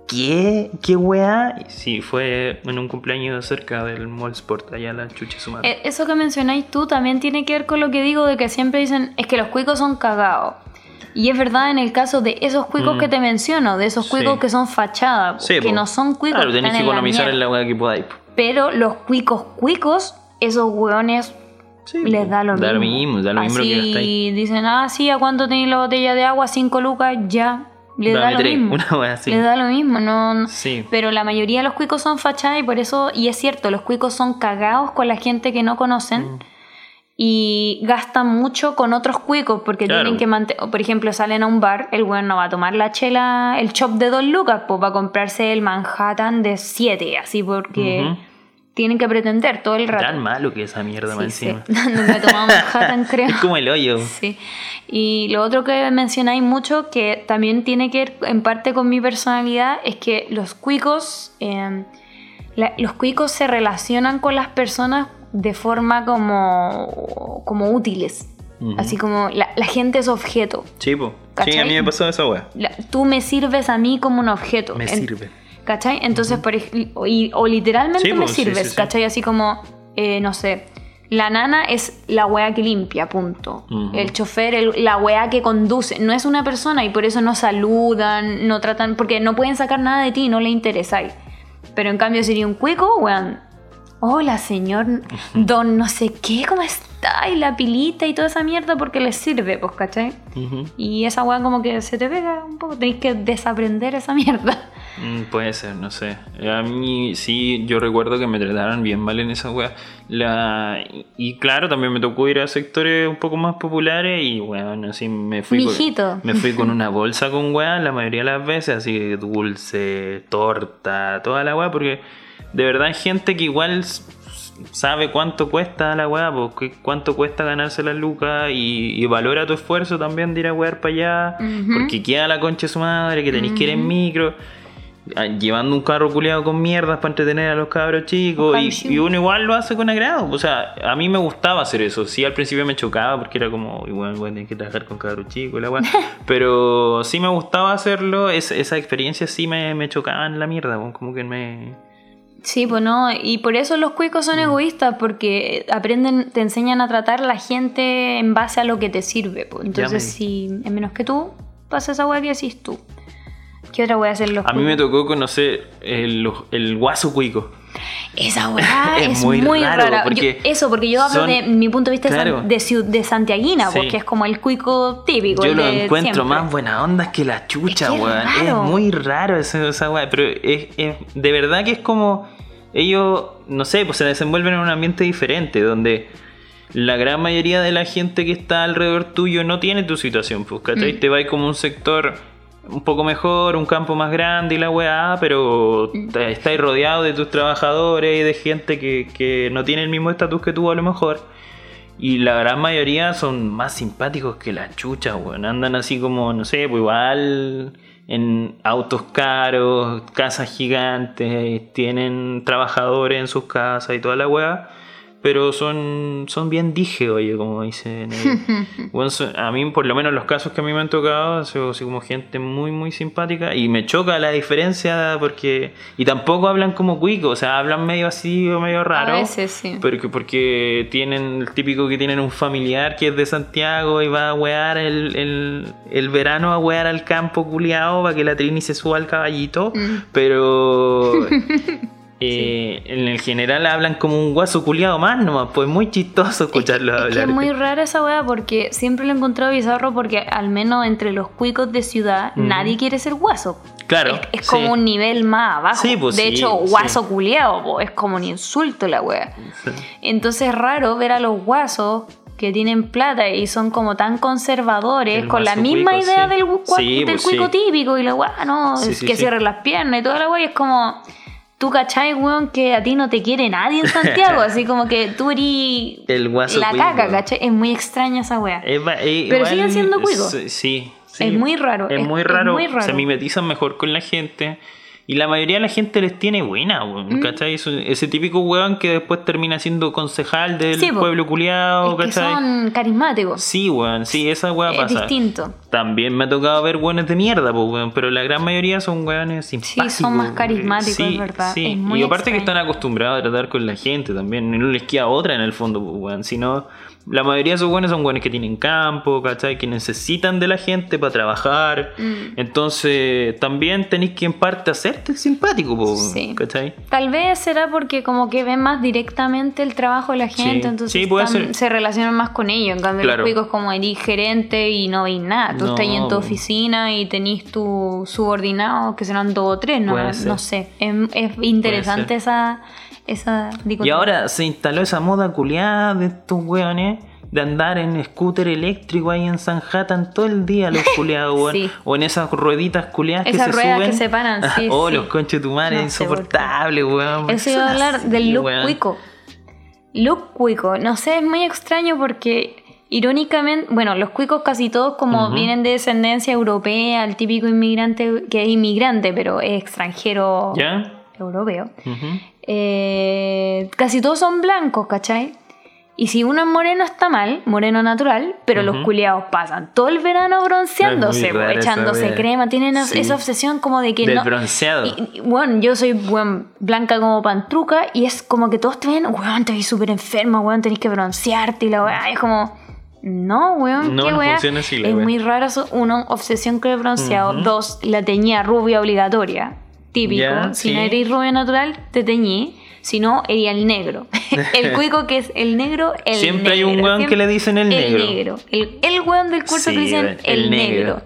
¿Qué? ¿Qué weá? Sí, fue en un cumpleaños cerca del Mall Sport, allá la chucha su madre. Eh, Eso que mencionáis tú también tiene que ver con lo que digo de que siempre dicen es que los cuicos son cagados. Y es verdad en el caso de esos cuicos Mm. que te menciono, de esos cuicos Sí. que son fachadas, Sí, que po. no son cuicos. Claro, tenés que economizar en la weá que podáis. po. Pero los cuicos cuicos, esos hueones Sí, les da lo Da lo mismo. mismo, da lo mismo lo que Así dicen, ah, sí, ¿a cuánto tenéis la botella de agua? Cinco lucas, ya. Le da lo tres, mismo. una así. Le da lo mismo, no, no- Sí. Pero la mayoría de los cuicos son fachadas y por eso, y es cierto, los cuicos son cagados con la gente que no conocen Mm. Y gastan mucho con otros cuicos porque Claro. tienen que mantener, por ejemplo, salen a un bar, el weón no va a tomar la chela, el chop de dos lucas, pues va a comprarse el Manhattan de siete, así porque tienen que pretender todo el rato. Tan malo que esa mierda Sí, sí. encima. No me he tomado Manhattan, creo. Es como el hoyo. Sí. Y lo otro que mencionáis mucho, que también tiene que ver en parte con mi personalidad, es que los cuicos, eh, la- los cuicos se relacionan con las personas de forma como, como útiles. Ujú. Así como la, la gente es objeto. Sí, po. Sí, a mí me pasó esa weá. Tú me sirves a mí como un objeto. Me En- sirve. ¿Cachai? Entonces, por ej- o, y- o literalmente Sí, me sirves, sí, sí. ¿cachai? Así como, eh, no sé, la nana es la wea que limpia, punto. Ujú. El chofer, el- la wea que conduce. No es una persona y por eso no saludan, no tratan, porque no pueden sacar nada de ti, no le interesáis. Pero en cambio sería un cuico, weón. Hola, señor don no sé qué, ¿cómo está? necesitáis la pilita y toda esa mierda porque les sirve, pues, ¿cachai? Y esa weá como que se te pega un poco, tenéis que desaprender esa mierda. Mm, puede ser, no sé. A mí sí, yo recuerdo que me trataron bien mal en esa wea. La... y- Y claro, también me tocó ir a sectores un poco más populares y bueno, así me fui, Mijito. con, me fui con una bolsa con wea la mayoría de las veces, así dulce, torta, toda la wea, porque de verdad hay gente que igual sabe cuánto cuesta la weá, porque cuánto cuesta ganarse la lucas y, y valora tu esfuerzo también de ir a wear para allá, porque queda la concha de su madre, que tenéis que ir en micro, ah, llevando un carro culiado con mierdas para entretener a los cabros chicos, y, uno igual lo hace con agrado, o sea, a mí me gustaba hacer eso, sí, al principio me chocaba porque era como, igual, bueno, tienes que trabajar con cabros chicos, y la weá, pero sí me gustaba hacerlo, es- esa experiencia sí me, me chocaba en la mierda, como que me... Sí, pues no, y por eso los cuicos Mm. son egoístas, porque aprenden, te enseñan a tratar a la gente en base a lo que te sirve. pues. Entonces, si es menos que tú, pasa esa weá que decís tú. ¿Qué otra weá hacer los A mí me cuicos? tocó conocer el, el guaso cuico. Esa weá Es es, muy muy, raro, rara. porque Yo- eso, porque yo hablo son- de mi punto de vista de Claro. de, Santiaguina, Sí. porque es como el cuico típico. Yo lo encuentro siempre. más buena onda que la chucha, Es que weón. Es muy raro esa, esa weá. Pero es, es- de verdad que es como. Ellos, no sé, pues se desenvuelven en un ambiente diferente, donde la gran mayoría de la gente que está alrededor tuyo no tiene tu situación, pues, ¿cachai? Mm. Te va como un sector un poco mejor, un campo más grande y la weá, pero Mm. estáis rodeado de tus trabajadores y de gente que, que no tiene el mismo estatus que tú a lo mejor. Y la gran mayoría son más simpáticos que la chucha, weón. Andan así como, no sé, pues igual en autos caros, casas gigantes, tienen trabajadores en sus casas y toda la weá. Pero son, son bien dije, oye, como dicen. Weón, son- a mí, por lo menos los casos que a mí me han tocado, son así como gente muy, muy simpática. Y me choca la diferencia porque... Y tampoco hablan como cuico, o sea, hablan medio así o medio raro. A veces sí. Porque, porque tienen el típico que tienen un familiar que es de Santiago y va a wear el, el, el verano a wear al campo culiao para que la Trini se suba al caballito. Mm. Pero eh, en el general hablan como un guaso culiado más nomás. Pues muy chistoso escucharlo Es que hablar. es muy rara esa weá porque siempre lo he encontrado bizarro porque al menos entre los cuicos de ciudad Ujú. nadie quiere ser guaso. Claro, Es, es sí. como un nivel más abajo. Sí, pues de sí, hecho, sí. guaso culiao po, es como un insulto la weá. Sí. Entonces es raro ver a los guasos que tienen plata y son como tan conservadores El con la misma cuico, idea sí. del, Sí, del pues, cuico sí. típico y la weá, no, Sí, es sí, que sí. cierren las piernas y toda la weá y es como... Tú cachai, weón, que a ti no te quiere nadie en Santiago, así como que tú eres El guaso la cuico. caca, ¿cachai? Es muy extraña esa weá. Es eh, Pero siguen siendo cuicos. Sí. Es muy raro, Es, es- muy es raro. muy raro. Se mimetizan mejor con la gente. Y la mayoría de la gente les tiene buena, weón. Mm. ¿Cachai? Ese típico weón que después termina siendo concejal del Sí, pueblo culiado, es que ¿cachai? son carismáticos. Sí, weón. Sí, esa weá es pasa. distinto. También me ha tocado ver weones de mierda, pues, weón, pero la gran mayoría son weones Sí, simpáticos. son más carismáticos, Sí, es verdad. sí. Es muy y aparte que están acostumbrados a tratar con la gente también, no les queda otra en el fondo, pues, weón. Sino, la mayoría de esos weones son weones que tienen campo, ¿cachai? Que necesitan de la gente para trabajar. Mm. Entonces, también tenéis que en parte hacerte simpático, pues, Sí. ¿cachai? Tal vez será porque como que ven más directamente el trabajo de la gente, Sí, entonces sí, puede están- ser. se relacionan más con ellos. En cambio, Claro. los como eres gerente y no veis nada. Tú No, estás ahí en tu po. oficina y tenés tus subordinados que serán dos o tres, ¿no? No sé. Es, es interesante esa, esa Y ahora se instaló esa moda culiada de estos weones de andar en scooter eléctrico ahí en Sanhattan todo el día los culiados, weón. Sí. O en esas rueditas culiadas que Esas se ruedas suben. que se paran, sí, oh, sí. los conches de tu madre, No insoportable, weón. Eso iba a hablar así, del look weón. cuico. Look cuico. No sé, es muy extraño porque irónicamente, bueno, los cuicos casi todos como vienen de descendencia europea, el típico inmigrante que es inmigrante, pero es extranjero ¿Ya? europeo. Ujú. Eh, casi todos son blancos, ¿cachai? Y si uno es moreno está mal, moreno natural, pero los culiados pasan todo el verano bronceándose, Es muy po, rara esa echándose crema, tienen Sí. esa obsesión como de que Del no... bronceado. Y- y, bueno, yo soy bueno, blanca como pantruca y es como que todos te ven, weón, te ves súper enferma, weón, tenés que broncearte y la weá. es como, no, weón, No, qué no weá. así es weá. muy raro eso. Uno, obsesión con el bronceado. Dos, la teñía rubia obligatoria. Típico. Si sí. no eres rubia natural, te teñí. sino sería el negro. el cuico que es el negro, el Siempre hay negro. un weón que le dicen el negro. El negro. El, el weón del curso Sí, que dicen el el, negro. negro.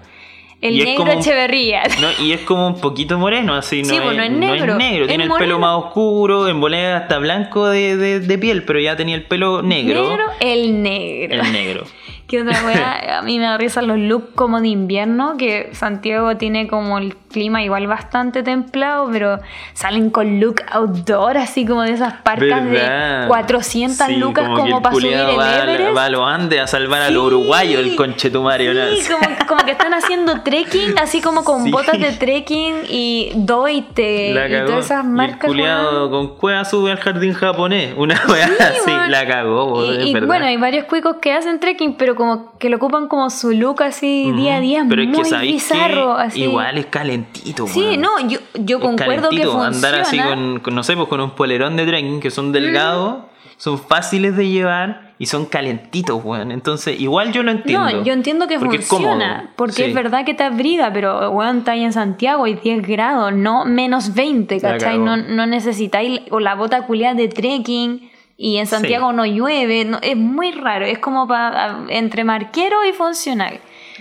El Y es negro un- Echeverría. No, y es como un poquito moreno, así, no, Sí, es, pues, no es no es negro, negro. es Tiene el pelo más oscuro, en volea hasta blanco de, de- de piel, pero ya tenía el pelo negro. el negro. El negro. ¿Qué otra weá? A mí me da risa los looks como de invierno, que Santiago tiene como el clima igual bastante templado, pero salen con look outdoor, así como de esas parcas ¿Verdad? de 400 Sí, lucas que como, el para subir el va, a- Everest. va a los Andes a salvar a Sí. los uruguayos, el conchetumario. ¿no? Sí, como, como que están haciendo trekking, así como con Sí. botas de trekking y doite La y cagó. todas esas Y el marcas. culiao weón. con cueva sube al jardín japonés. Una weá así, la cagó, Y, y bueno, hay varios cuicos que hacen trekking, pero como que lo ocupan como su look así día a día, Pero es muy que sabéis bizarro. que así. igual es calentito, Sí, no, yo, yo Es concuerdo que calentito, funciona. andar así con, con, no sé, pues con un polerón de trekking que son delgados, son fáciles de llevar y son calentitos, weón. Entonces, igual yo lo entiendo. No, yo entiendo que porque es funciona, porque Sí. es verdad que te abriga, pero weón, está ahí en Santiago y 10 grados, no menos 20, La ¿cachai? No, no necesitáis o la bota culiada de trekking y en Santiago Sí. no llueve, no- es muy raro, es como para entre marquero y funcional.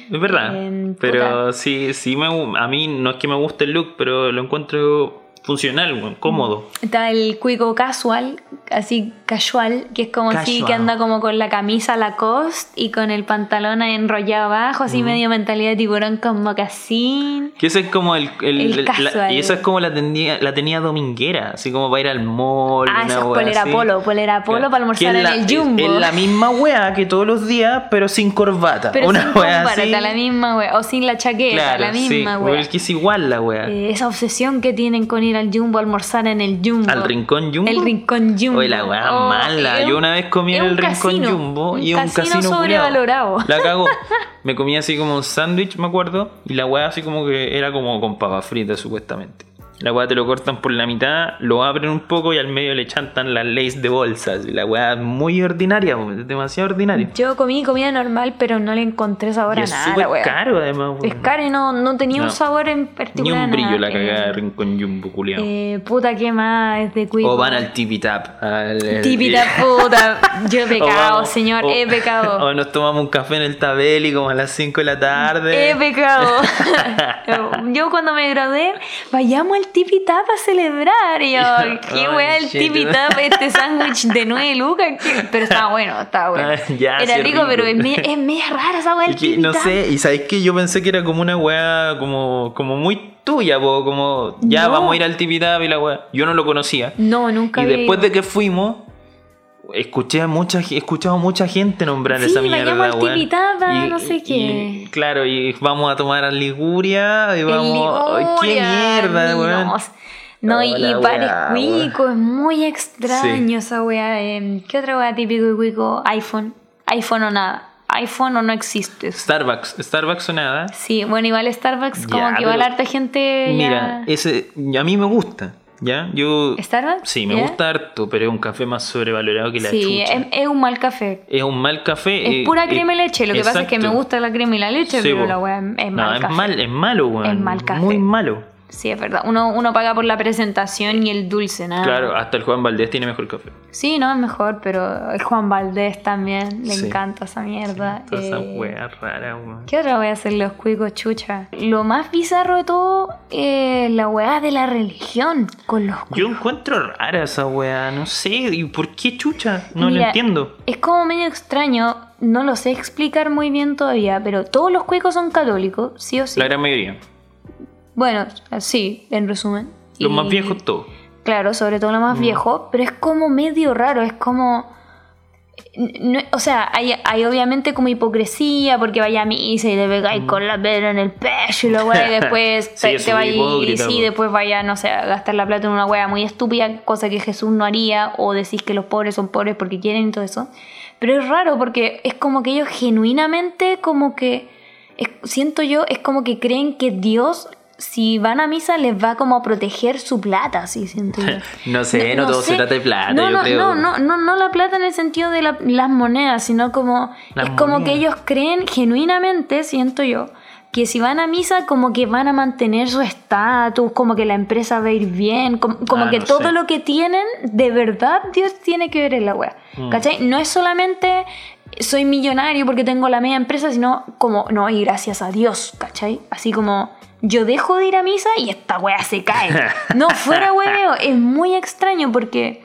Es verdad. Eh, pero sí, sí me, a mí no es que me guste el look, pero lo encuentro funcional, cómodo. Está el cuico casual, así casual, que es como así, Casual. que anda como con la camisa Lacoste y con el pantalón enrollado abajo, así medio mentalidad de tiburón con mocasín. Que ese es como el, el- El el- la- casual. y esa es como la tenía, la tenía dominguera, así como para ir al mall. Ah, una eso es polera así. polo, polera polo Claro. para almorzar en la- el jumbo. Es, es la misma wea que todos los días, pero sin corbata. Pero una sin así. la misma wea, o sin la chaqueta, Claro, la misma sí, wea. Es igual la wea. Eh, esa obsesión que tienen con ir al jumbo a almorzar en el jumbo. Al rincón jumbo. El rincón jumbo. Oye, la weá Oh, mala. es Yo un- una vez comí en el un rincón casino, jumbo un y un casino casino sobrevalorado. La cagó. Me comí así como un sándwich, me acuerdo. Y la weá así como que era como con papas fritas, supuestamente. La weá te lo cortan por la mitad, lo abren un poco y al medio le chantan las leyes de bolsas. La weá es muy ordinaria, es demasiado ordinaria. Yo comí comida normal, pero no le encontré sabor Y a es nada, wea. caro además. Es caro y no, no tenía No. un sabor en Ni particular. un brillo nada. la cagada de Eh, rincón jumbo, culiao. eh, puta, ¿qué más es de cuico? o van al tipi tap. al- Típica puta. Yo he pecado, vamos- señor, o- he pecado. O nos tomamos un café en el Tabeli como a las 5 de la tarde. He pecado. yo cuando me gradué, vayamos al Tipi Tap a celebrar. Y yo, qué Ay, wea el shit. Tipi Tap, este sándwich de 9 lucas. Pero estaba bueno, estaba bueno. Ah, ya, Era sí, rico, rico. pero es media, es media rara esa wea del que, Tipi no sé, y sabéis que yo pensé que era como una weá como, como muy tuya, po, como ya No. vamos a ir al tipi tap y la weá. Yo no lo conocía. No, nunca y había después ido. de que fuimos, escuché a mucha, he escuchado a mucha gente nombrar Sí, esa mierda, weón. No sé y- qué. claro, y vamos a tomar a Liguria y vamos. Ay, ¡Qué Liguria, mierda, weón! No, y, y pares cuico, es muy extraño esa weá. eh, ¿Qué otra weá típico y cuico? iPhone. iPhone o nada. iPhone o no existe. Starbucks, Starbucks o nada. Sí, bueno, igual Starbucks como que igual harta gente Mira, ese a mí me gusta, ¿ya? Yo ¿Starbucks? Sí, me ¿Ya? gusta harto, pero es un café más sobrevalorado que la Sí, chucha. es, es un mal café. Es un mal café. Es eh, pura eh, crema y leche. Lo que pasa es que me gusta la crema y la leche, Sí, pero la weá es, es No, mal es café. mal, es malo, weón. Es mal café. Muy malo. Sí, es verdad. Uno, uno paga por la presentación y el dulce, nada. Claro, hasta el Juan Valdés tiene mejor café. Sí, no, es mejor, pero el Juan Valdés también le Sí. encanta esa mierda. Toda esa Eh, weá rara, weón. ¿Qué otra voy a hacer los cuicos chucha? Lo más bizarro de todo es la weá de la religión con los cuicos. Yo encuentro rara esa weá, no sé, ¿y por qué chucha? No lo entiendo. Es como medio extraño, no lo sé explicar muy bien todavía, pero todos los cuicos son católicos, sí o sí. La gran mayoría. Bueno, sí, en resumen. Los Y- más viejos todos. Claro, sobre todo los más Mm. viejos, pero es como medio raro, es como... no- o sea, hay, hay obviamente como hipocresía porque vaya a misa y te pegáis con la pedra en el pecho y lo y después Mm. Sí, te, te vaya y sí, después vaya, no sé, a gastar la plata en una wea muy estúpida, cosa que Jesús no haría, o decís que los pobres son pobres porque quieren y todo eso. Pero es raro porque es como que ellos genuinamente como que, es- siento yo, es como que creen que Dios, si van a misa, les va como a proteger su plata, así siento yo. No sé, no, todo se trata de plata, no, yo no, creo. No, no, no, no la plata en el sentido de la- las monedas, sino como, Las es como que ellos creen genuinamente, siento yo, que si van a misa como que van a mantener su estatus, como que la empresa va a ir bien, como, como Ah, que no todo sé. lo que tienen, de verdad Dios tiene que ver en la wea. Mm. ¿Cachai? No es solamente soy millonario porque tengo la media empresa, sino como, no, y gracias a Dios, ¿cachai? Así como yo dejo de ir a misa y esta wea se cae. No, fuera hueveo, es muy extraño porque...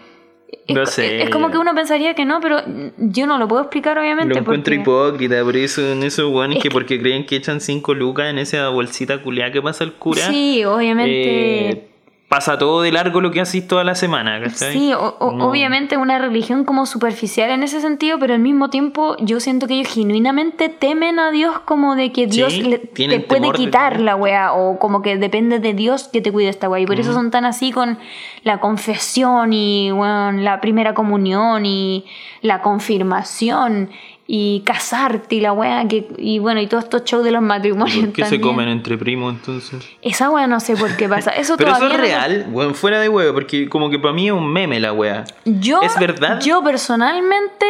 Es, No sé. es como que uno pensaría que no, pero yo no lo puedo explicar obviamente. Lo encuentro hipócrita, por eso en esos weones Es que que- porque creen que echan 5 lucas en esa bolsita culiada que pasa el cura. Sí, obviamente. eh, pasa todo de largo lo que haces toda la semana, ¿cachai? Sí, o- o- No. obviamente una religión como superficial en ese sentido, pero al mismo tiempo yo siento que ellos genuinamente temen a Dios como de que Dios Sí, le- te puede de quitar la weá o como que depende de Dios que te cuide esta weá. Y por eso son tan así con la confesión y bueno, la primera comunión y la confirmación y casarte y la weá que, y bueno, y todos estos shows de los matrimonios. ¿Por qué se comen entre primos entonces? Esa weá no sé por qué pasa. Eso Pero eso es no- real, weón, fuera de huevo, porque como que para mí es un meme la wea. Yo, ¿Es verdad? Yo personalmente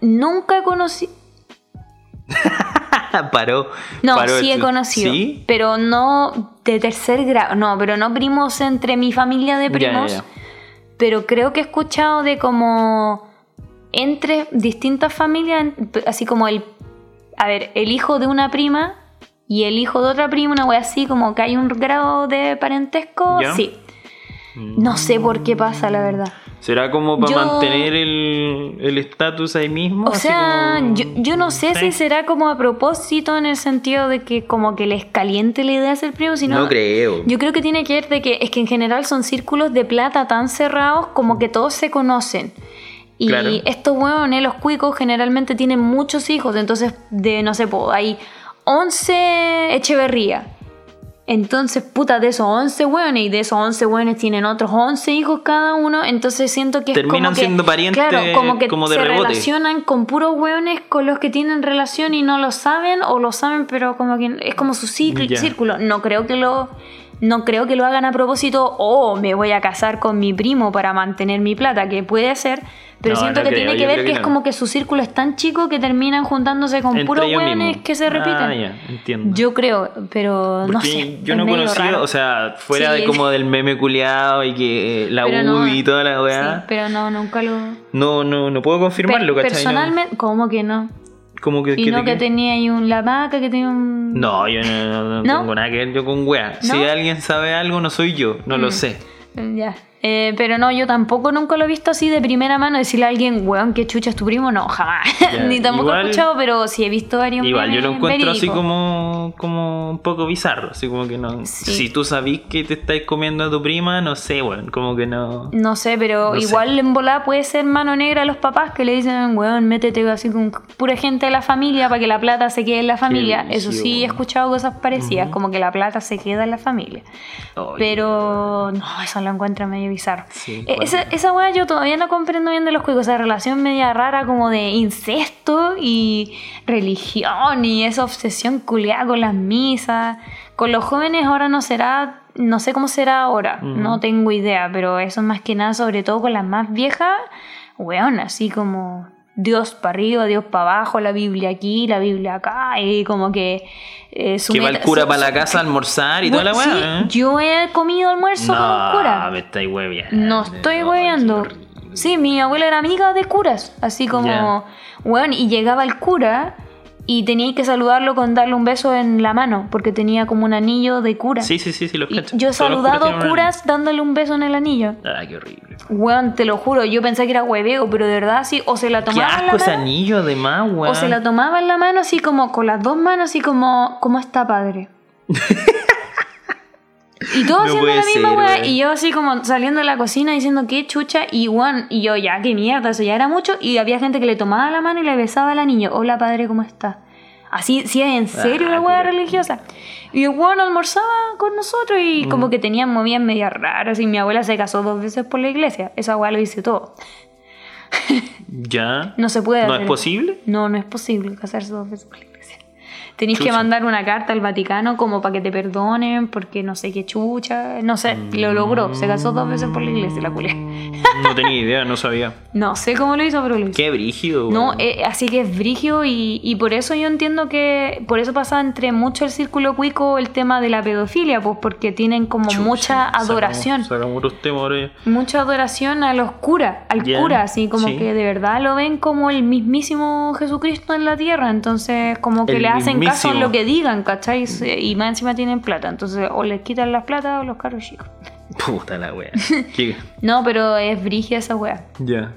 nunca he conocido. paró. No, paró sí he conocido. ¿Sí? Pero no de tercer grado. No, pero no primos entre mi familia de Ya, ya, primos. ya. Pero creo que he escuchado de como entre distintas familias, así como el. A ver, el hijo de una prima y el hijo de otra prima, una wea así, como que hay un grado de parentesco. Ya. Sí. No sé por qué pasa, la verdad. ¿Será como para Yo- mantener el el estatus ahí mismo? O sea, como- yo, yo no sé si será como a propósito en el sentido de que como que les caliente la idea de ser primo, sino... No creo. Yo creo que tiene que ver de que es que en general son círculos de plata tan cerrados como que todos se conocen. Y Claro. estos hueones, los cuicos, generalmente tienen muchos hijos. Entonces, de no sé, hay 11 Echeverría. Entonces, puta, de esos 11 hueones y de esos 11 hueones tienen otros 11 hijos cada uno. Entonces siento que es Terminan como que, siendo parientes Claro, como que como de se rebote. relacionan con puros hueones con los que tienen relación y no lo saben o lo saben, pero como que es como su ciclo, Ya. círculo. No creo que lo no creo que lo hagan a propósito o me voy a casar con mi primo para mantener mi plata, que puede ser, pero No, siento no que creo, tiene que ver que, es como que su círculo es tan chico que terminan juntándose con Entre puros hueones que se repiten. Ah, ya, entiendo. Yo creo, pero no sé. yo no medio conocía, o sea, fuera Sí. de como del meme culiado y que eh, la UBI y toda la Sí, weá, pero no, nunca lo. no, no, no puedo confirmarlo, Pe- ¿cachai? Personalmente, ¿cómo que no? como que, Y que no te- que tenía ahí un la vaca, que tenía un. No, yo no, no- tengo nada que ver yo con weá. Si alguien sabe algo, no soy yo, no lo Mm. sé. Ya. Eh, pero no, yo tampoco nunca lo he visto así de primera mano decirle a alguien, weón, que chucha es tu primo. No, jamás. Ya, Ni tampoco igual- he escuchado, pero sí he visto varios Igual, yo lo encuentro así verídicos. como, como un poco bizarro, así como que no... Sí. Si tú sabís que te estáis comiendo a tu prima, no sé, weón, como que no... No sé, pero No sé. igual en volada puede ser mano negra a los papás que le dicen, weón, métete así con pura gente de la familia para que la plata se quede en la familia. Eso brígido, sí, he escuchado cosas parecidas, como que la plata se queda en la familia. Ay, Pero no, eso lo encuentro medio Sí, Eh, esa, weá yo todavía no comprendo bien de los juegos, esa relación media rara como de incesto y religión y esa obsesión culiada con las misas. Con los jóvenes ahora no será, no sé cómo será ahora, no tengo idea, pero eso más que nada, sobre todo con las más viejas, weón, así como Dios para arriba, Dios para abajo, la Biblia aquí, la Biblia acá, y como que... eh, su Que va el cura su- para la casa a almorzar y toda la Bueno, weá. sí, ¿eh? yo he comido almuerzo con No, cura. me. No estoy Ay, hueveando. Sí, mi abuela era amiga de curas, así como, Ya. weón, y llegaba el cura y tenía que saludarlo con darle un beso en la mano, porque tenía como un anillo de cura. Sí, sí, sí, sí, los cacho. yo he saludado curas dándole un beso en el anillo. Ay, qué horrible. Weón, te lo juro, yo pensé que era hueveo, pero de verdad sí, o se la Qué tomaba en la asco ese anillo, además, weón. o se la tomaba en la mano así como con las dos manos así como, ¿cómo está padre? Y todo No haciendo la misma ser, weá, y yo así como saliendo de la cocina diciendo qué chucha, y weón, y yo ya, qué mierda, eso ya era mucho, y había gente que le tomaba la mano y le besaba al niño, hola padre, ¿cómo está? Así, sí, en serio Ah, la weá religiosa. Y el weón almorzaba con nosotros y Mm. como que tenían movidas medias raras, y mi abuela se casó dos veces por la iglesia, esa weá lo hice todo. Ya. No se puede ¿No hacer es posible? No, no es posible casarse dos veces por la iglesia. Tenéis que mandar una carta al Vaticano como para que te perdonen, porque no sé qué chucha. No sé, lo logró. Se casó dos veces por la iglesia, la culia. No tenía idea, no sabía. No sé cómo lo hizo, pero lo hizo. Qué brígido, No, weón. eh, así que es brigio y, y por eso yo entiendo que por eso pasa entre mucho el círculo cuico el tema de la pedofilia, pues porque tienen como Chucha, mucha sacamos- adoración. Sacamos ahora ya. Mucha adoración a los curas, al Ya, cura, así como sí. que de verdad lo ven como el mismísimo Jesucristo en la tierra, entonces como que El le hacen mismísimo. lo que digan, ¿cachai? Y más encima tienen plata, entonces o les quitan las plata o los caros chicos. Puta la wea. No, pero es brigia esa wea. Ya.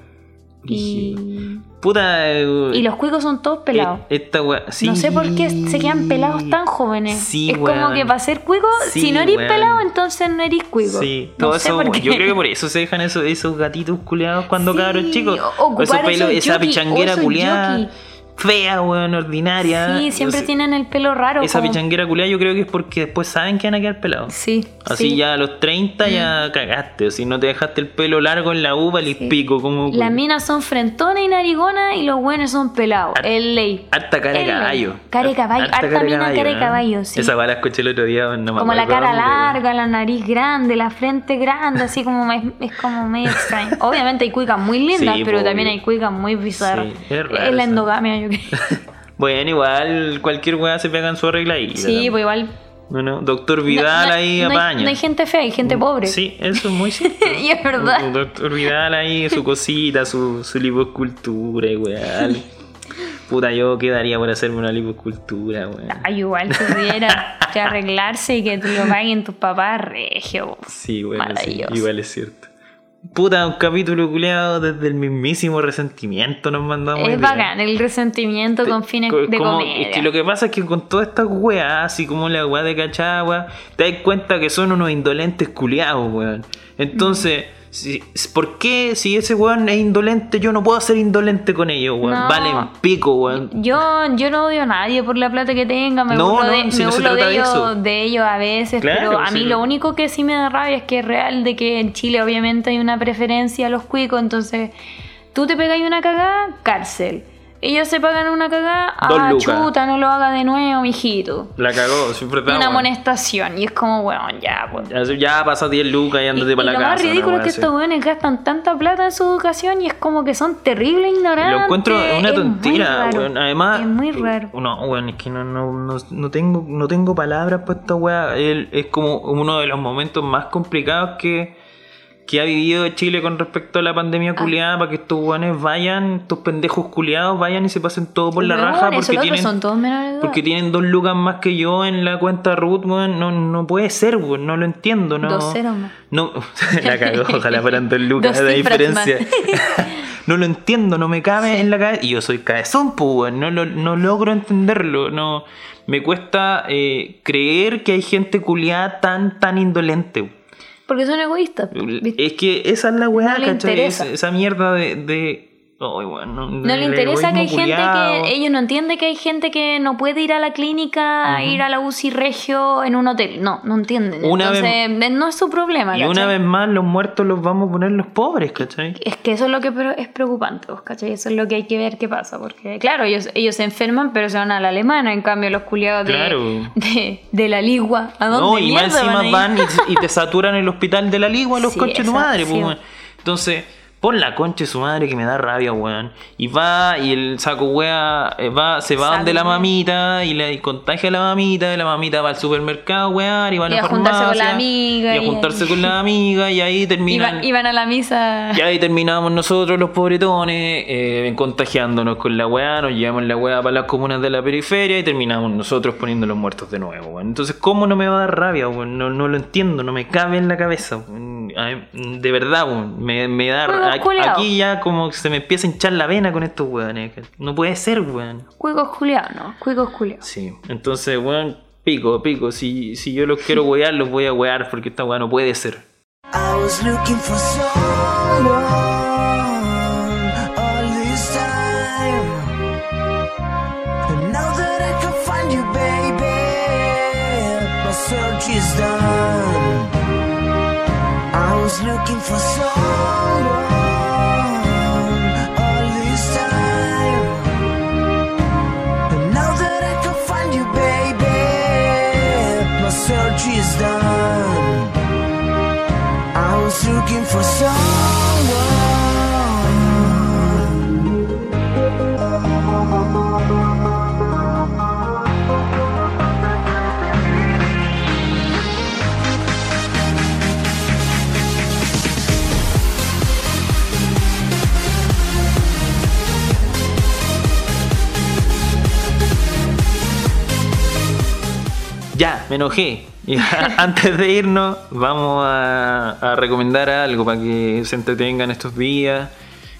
Brígido. Y, Puta. eh, y los cuicos son todos pelados. eh, Esta wea. Sí. No sé por qué se quedan pelados tan jóvenes. Sí, es como que para ser cuico, Sí, si no eres pelado, entonces no eres cuico. Sí, No todo sé eso, yo creo que por eso se dejan esos, esos gatitos culeados cuando cabros chicos. o- esos esa pichanguera o culeada. Fea, weón, ordinaria. Sí, siempre Ese- tienen el pelo raro. Esa como- pichanguera culeada yo creo que es porque después saben que van a quedar pelados. Sí. Así sí. Mm. ya a los 30 ya cagaste. O si no te dejaste el pelo largo en la uva, el pico como. Las minas son frentonas y narigonas y los buenos son pelados. Har- Es ley. Harta cara de caballo. Cara de caballo. Harta mina cara de ¿eh? caballo, sí. Esa bala escuché el otro día. No Como la cara larga, la nariz grande, la frente grande, así como es, es como medio extraño. Obviamente hay cuicas muy lindas, Sí, pero también hay cuicas muy bizarras. Sí, es raro es la endogamia, yo Bueno, igual cualquier weá se pega en su arregladita. Sí, pues igual. No, no, Doctor Vidal no- ahí no hay- apaña. no hay gente fea, hay gente pobre. Sí, eso es muy cierto. y es verdad. Doctor Vidal ahí, su cosita, su, su liposcultura, igual. Puta, yo quedaría por hacerme una liposcultura, weón. Ay, igual si pudiera que arreglarse y que te lo paguen tus papás, regio. Sí, bueno, sí, igual es cierto. Puta, un capítulo culeado desde el mismísimo resentimiento nos mandamos. Es bacán, el resentimiento con fines Co- de como- comedia. Es que lo que pasa es que con todas estas weas, así como la wea de cachagua, te das cuenta que son unos indolentes culiados, weón. Entonces, si- ¿por qué si ese weón es indolente, yo no puedo ser indolente con ellos, weón? No. Valen pico, weón. Yo, yo no odio a nadie por la plata que tenga, me No, burlo, no, de, si me burlo de, ellos, de ellos a veces, Claro, pero a sí. mí lo único que sí me da rabia es que es real de que en Chile obviamente hay una preferencia a los cuicos, entonces tú te pegas una cagada, cárcel. Ellos se pagan una cagada, Dos ah, lucas. chuta, no lo haga de nuevo, mijito. La cagó, siempre está. Una weón. amonestación, y es como, weón, ya, pues. Ya, ya pasa 10 lucas y andate y para la lo casa. más ridículo es que estos weones gastan tanta plata en su educación y es como que son terribles ignorantes. Lo encuentro una Es tontera, raro. weón. Además, Es muy raro. No, weón, es que no, no, no, no tengo, no tengo palabras para esta weá. Él es como uno de los momentos más complicados que, que ha vivido Chile con respecto a la pandemia Ah. culiada para que estos weones vayan, estos pendejos culiados vayan y se pasen todo por la raja porque tienen, son todos porque tienen dos lucas más que yo en la cuenta root, weón. No, no puede ser, weón, no lo entiendo. No, Dos ceros más. No, la cagó, ojalá fueran dos lucas Dos de diferencia. no lo entiendo, no me cabe en la cabeza. Y yo soy cabezón, pues, weón, no, lo- no logro entenderlo. No, me cuesta eh, creer que hay gente culiada tan, tan indolente. Porque son egoístas. ¿viste? Es que esa es la weá, No esa mierda de. de no, No le interesa que hay gente que. Ellos no entienden que hay gente que no puede ir a la clínica, a ir a la UCI regio en un hotel. No, no entienden. Una Entonces, vez- no es su problema. Y una vez más, los muertos los vamos a poner los pobres, ¿cachai? Es que eso es lo que es preocupante, ¿vos ¿cachai? Eso es lo que hay que ver qué pasa. Porque, claro, ellos, ellos se enferman, pero se van a la alemana. En cambio, los culiados de, Claro. de, de la ligua, ¿a dónde No, y más encima van, van y, y te saturan el hospital de la ligua los Sí, conches de madre, pues. Entonces, pon la concha de su madre que me da rabia, weón. Y va, y el saco wea, eh, va, se va donde la mamita y le contagia a la mamita, y la mamita va al supermercado, weón, y va a la Y a juntarse con la amiga, Y a y- juntarse con la amiga, y ahí terminan. Iban, iban a la misa. Y ahí terminamos nosotros los pobretones eh, contagiándonos con la weá, nos llevamos la weá para las comunas de la periferia y terminamos nosotros poniendo los muertos de nuevo. weón. Entonces, ¿cómo no me va a dar rabia? weón? No, no lo entiendo, no me cabe en la cabeza. weón. De verdad, weón, me, me da Juegos. Aquí ya como que se me empieza a hinchar la vena con estos weones. No puede ser, weón. Cuicos culiados, ¿no? Cuicos culiados. Sí, entonces, weón, pico, pico. Si, si yo los quiero wear, los voy a wear porque esta weá no puede ser. I was looking for someone all this time. And now that I can find you, baby, my search is done. Was looking for me enojé. Y antes de irnos, vamos a, a recomendar algo para que se entretengan estos días.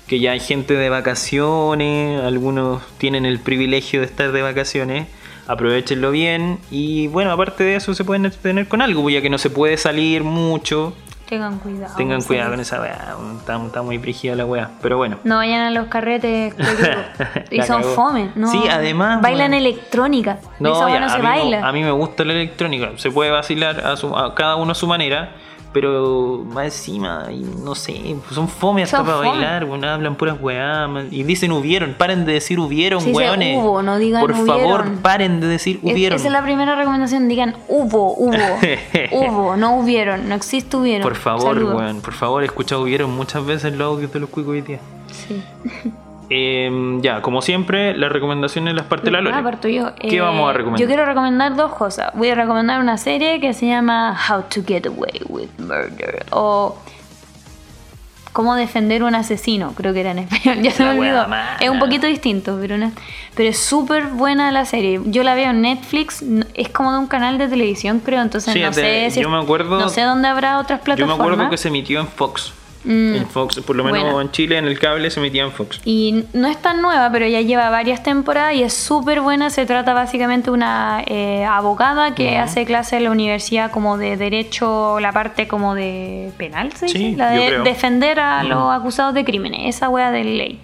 Que ya hay gente de vacaciones, algunos tienen el privilegio de estar de vacaciones. Aprovechenlo bien. Y bueno, aparte de eso, se pueden entretener con algo, pues ya que no se puede salir mucho. Tengan cuidado. Tengan cuidado con esa weá. Está, está muy brígida la weá. Pero bueno. No vayan a los carretes y son cagó. fome, ¿no? Sí, además, Bailan bueno. electrónica. No, Esa ya, no a, se mí baila. Me, a mí me gusta la electrónica. Se puede vacilar a, su- a cada uno a su manera. Pero más encima, y no sé, son fome hasta Son para fome. bailar, bueno, hablan puras weá. Y dicen hubieron, paren de decir hubieron, dice weones. hubo, no digan Por favor, paren de decir Es- hubieron. Esa es la primera recomendación. Digan hubo, hubo. hubo, no hubieron. No existe hubieron. Por favor, Saludos. weón, por favor, he escuchado hubieron muchas veces los audios de los cuicos hoy día. Sí. Eh, ya, como siempre, las recomendaciones las parte la Lore. Ah, parto yo. ¿Qué Eh, vamos a recomendar? Yo quiero recomendar dos cosas. Voy a recomendar una serie que se llama How to Get Away with Murder. O Cómo defender un asesino, creo que era en español. Ya se me La olvidó. Es un poquito distinto, pero, una- pero es súper buena la serie. Yo la veo en Netflix. Es como de un canal de televisión, creo. Entonces Sí, no de- sé si yo me acuerdo- no sé dónde habrá otras Yo me plataformas. acuerdo que se emitió en Fox. Mm, En Fox, por lo menos en Chile, en el cable se emitía en Fox. Y no es tan nueva, pero ya lleva varias temporadas y es súper buena. Se trata básicamente de una eh, abogada que hace clase en la universidad como de derecho, la parte como de penal, ¿se? Sí, la de defender a los acusados de crímenes, esa wea de ley.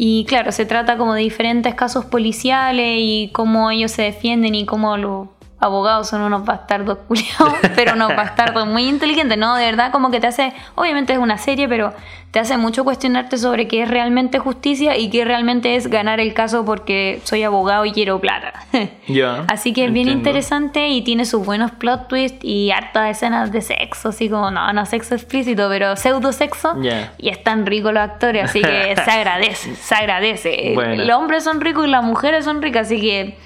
Y claro, se trata como de diferentes casos policiales y cómo ellos se defienden y cómo los abogados son unos bastardos culiados, pero unos bastardos muy inteligentes, ¿no? De verdad, como que te hace, obviamente es una serie, pero te hace mucho cuestionarte sobre qué es realmente justicia y qué realmente es ganar el caso porque soy abogado y quiero plata. Ya. Así que es bien interesante y tiene sus buenos plot twists y hartas escenas de sexo, así como, no, no sexo explícito, pero pseudo sexo. Ya. Y están ricos los actores, así que se agradece, se agradece. Bueno. Los hombres son ricos y las mujeres son ricas, así que...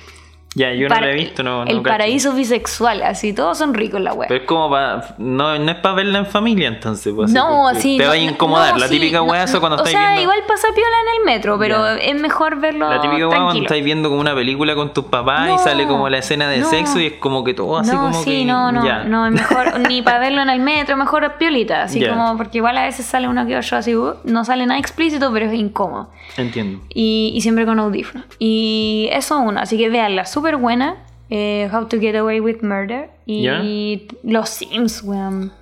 Ya, yo no la he visto, no. no el cacho. paraíso bisexual, así, todos son ricos la web. Pero es como para. No, no es para verla en familia, entonces. pues, así, No, porque sí. Te no, va a incomodar. no, la sí, típica no, weá esa cuando O estáis sea, viendo. igual pasa piola en el metro, pero es mejor verlo La típica weá cuando estáis viendo como una película con tus papás y sale como la escena de sexo y es como que todo así como sí, que. no, no, ya. no, es mejor ni para verlo en el metro, mejor piolita, así como, porque igual a veces sale uno que otro así, uh, no sale nada explícito, pero es incómodo. Entiendo. Y, y siempre con audífonos. Y eso uno, así que veanla, súper buena. eh, How to Get Away with Murder. Y los Sims, weón.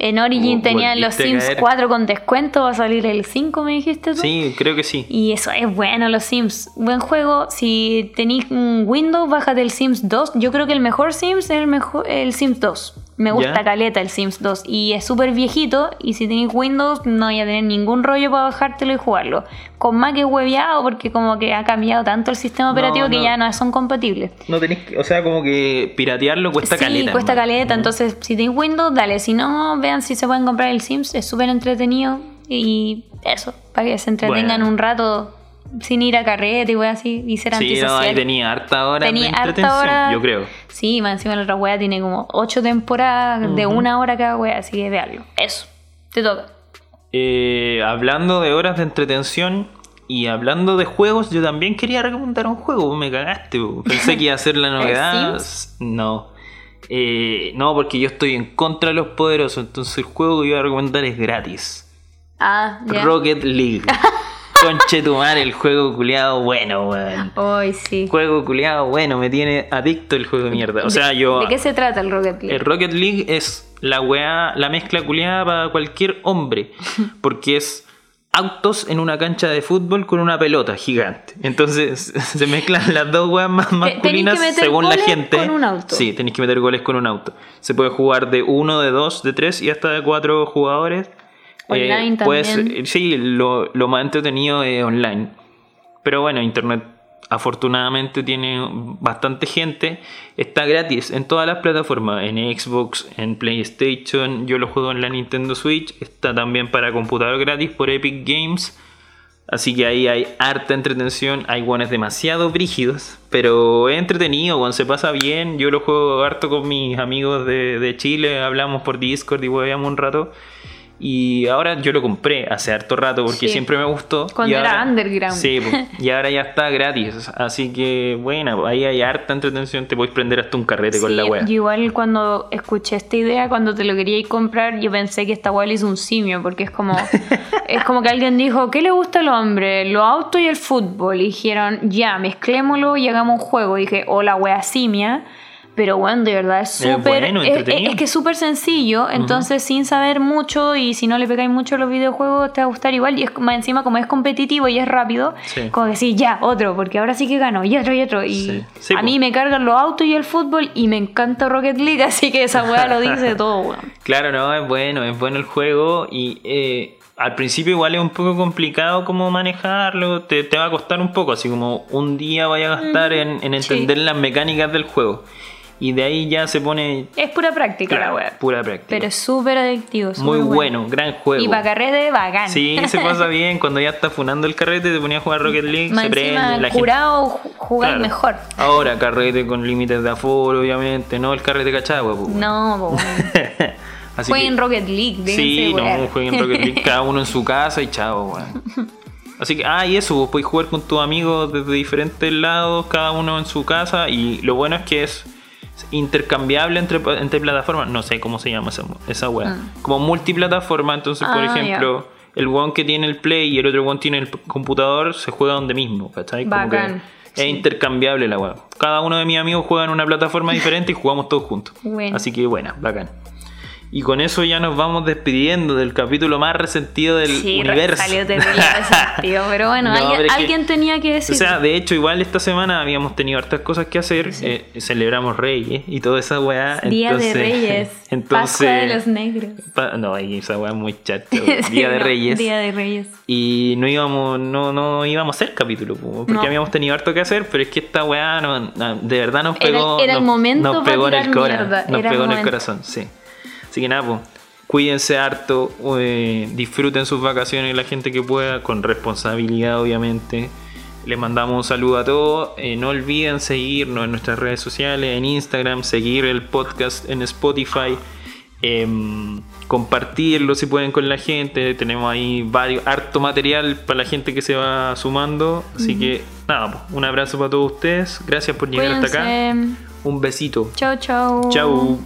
En Origin Oh, tenían los Sims caer. 4 con descuento, va a salir el 5, me dijiste tú. Sí, creo que sí. Y eso es bueno, los Sims. Buen juego. Si tenéis un Windows, bájate el Sims 2. Yo creo que el mejor Sims es el, mejor, el Sims 2. Me gusta ¿Ya? caleta el Sims 2. Y es súper viejito. Y si tenéis Windows, no vais a tener ningún rollo para bajártelo y jugarlo. Con Mac es hueveado porque como que ha cambiado tanto el sistema operativo No, que ya no son compatibles. No tenéis o sea, como que piratearlo cuesta sí, caleta. cuesta caleta. Entonces, si tenéis Windows, dale. Si no, vean si se pueden comprar el Sims. Es súper entretenido. Y eso, para que se entretengan Bueno. un rato sin ir a carrete y wey así. Y ser Sí, no, ahí tenía harta hora Tenía de harta entretención, hora. yo creo. Sí, más encima la otra wea tiene como ocho temporadas de una hora cada wea, así que veanlo. Eso, te toca. Eh, hablando de horas de entretención y hablando de juegos, yo también quería recomendar un juego. Me cagaste. bo. Pensé que iba a ser la novedad. No. Eh, no, porque yo estoy en contra de los poderosos. Entonces el juego que iba a recomendar es gratis. Ah, ya. Rocket League. Conche tu madre, el juego culiado bueno, weón. Hoy sí. Juego culiado bueno, me tiene adicto el juego de mierda. O sea, ¿De- yo. ¿De qué se trata el Rocket League? El Rocket League es la weá, la mezcla culiada para cualquier hombre. Porque es autos en una cancha de fútbol con una pelota gigante. Entonces se mezclan las dos weas más que masculinas meter según la gente. con un auto. Sí, tenéis que meter goles con un auto. Se puede jugar de uno, de dos, de tres y hasta de cuatro jugadores. Online pues, también. sí, lo, lo más entretenido es online. Pero bueno, internet afortunadamente tiene bastante gente. Está gratis en todas las plataformas, en Xbox, en PlayStation. Yo lo juego en la Nintendo Switch. Está también para computador gratis por Epic Games. Así que ahí hay harta entretención. Hay guanes demasiado brígidos. Pero es entretenido, cuando se pasa bien. Yo lo juego harto con mis amigos de, de Chile. Hablamos por Discord y hueveamos un rato. Y ahora yo lo compré hace harto rato porque Sí. siempre me gustó. Cuando Y era ahora- underground. Sí, y ahora ya está gratis. Así que, bueno, ahí hay harta entretención. Te puedes prender hasta un carrete con la wea. igual cuando escuché esta idea, cuando te lo quería ir comprar, yo pensé que esta weá le hizo un simio, porque es como, es como que alguien dijo, ¿qué le gusta al hombre? Los autos y el fútbol. Y dijeron, ya, mezclémoslo y hagamos un juego. Y dije, hola wea simia. Pero bueno, de verdad es Es súper. bueno, es, que es súper sencillo. Entonces, sin saber mucho y si no le pegáis mucho a los videojuegos, te va a gustar igual. Y es más encima, como es competitivo y es rápido, Sí. como que sí, ya, otro, porque ahora sí que gano, y otro, y otro. Y Sí. Sí, a mí me cargan los autos y el fútbol y me encanta Rocket League, así que esa weá lo dice todo, weón. Claro, no, es bueno, es bueno el juego y eh, al principio igual es un poco complicado como manejarlo, te, te va a costar un poco, así como un día vaya a gastar en, en entender las mecánicas del juego y de ahí ya se pone Es pura práctica claro, la weá. pura práctica. Pero es súper adictivo. Muy bueno, gran juego. Y para carrete, bacán. Sí, se pasa bien, cuando ya está funando el carrete te ponía a jugar Rocket League, Más se prende, la gente curado, ju- jugar Claro. mejor. Ahora carrete con límites de aforo, obviamente, no el carrete cachagua, pues. No, po, weón. Así Jueguen que- Rocket League, Sí, no, jueguen Rocket League cada uno en su casa y chao, weón. Así que, ah, y eso, vos podés jugar con tus amigos desde diferentes lados, cada uno en su casa, y lo bueno es que es intercambiable entre, entre plataformas, no sé cómo se llama esa, esa weá, como multiplataforma, entonces, por Ah, ejemplo, el one que tiene el Play y el otro one tiene el computador, se juega donde mismo, ¿cachai? Como que Bacán, es intercambiable la weá. Cada uno de mis amigos juega en una plataforma diferente y jugamos todos juntos. Bueno. Así que, buena, bacán. Y con eso ya nos vamos despidiendo del capítulo más resentido del Sí, universo. salió terrible resentido, pero bueno, No, alguien, pero que- tenía que O decir. sea, de hecho, igual esta semana habíamos tenido hartas cosas que hacer. eh, celebramos Reyes y toda esa weá. Día entonces, de Reyes, Entonces, Pascua de los Negros. pa- no, esa weá es muy chata. Sí, Día de no, Reyes. Día de Reyes. Y no íbamos, no, no íbamos a hacer capítulo, po, porque No. habíamos tenido harto que hacer, pero es que esta weá de verdad nos pegó. era el momento nos pegó en el tirar cora, mierda, Nos era el pegó en el corazón, sí. Así que nada, pues, cuídense harto, eh, disfruten sus vacaciones la gente que pueda, con responsabilidad obviamente. Les mandamos un saludo a todos. eh, no olviden seguirnos en nuestras redes sociales, en Instagram, seguir el podcast en Spotify, em, compartirlo si pueden con la gente. Tenemos ahí varios, harto material para la gente que se va sumando. Así que nada, pues, un abrazo para todos ustedes. Gracias por llegar hasta acá. Un besito. Chau, chau. Chau.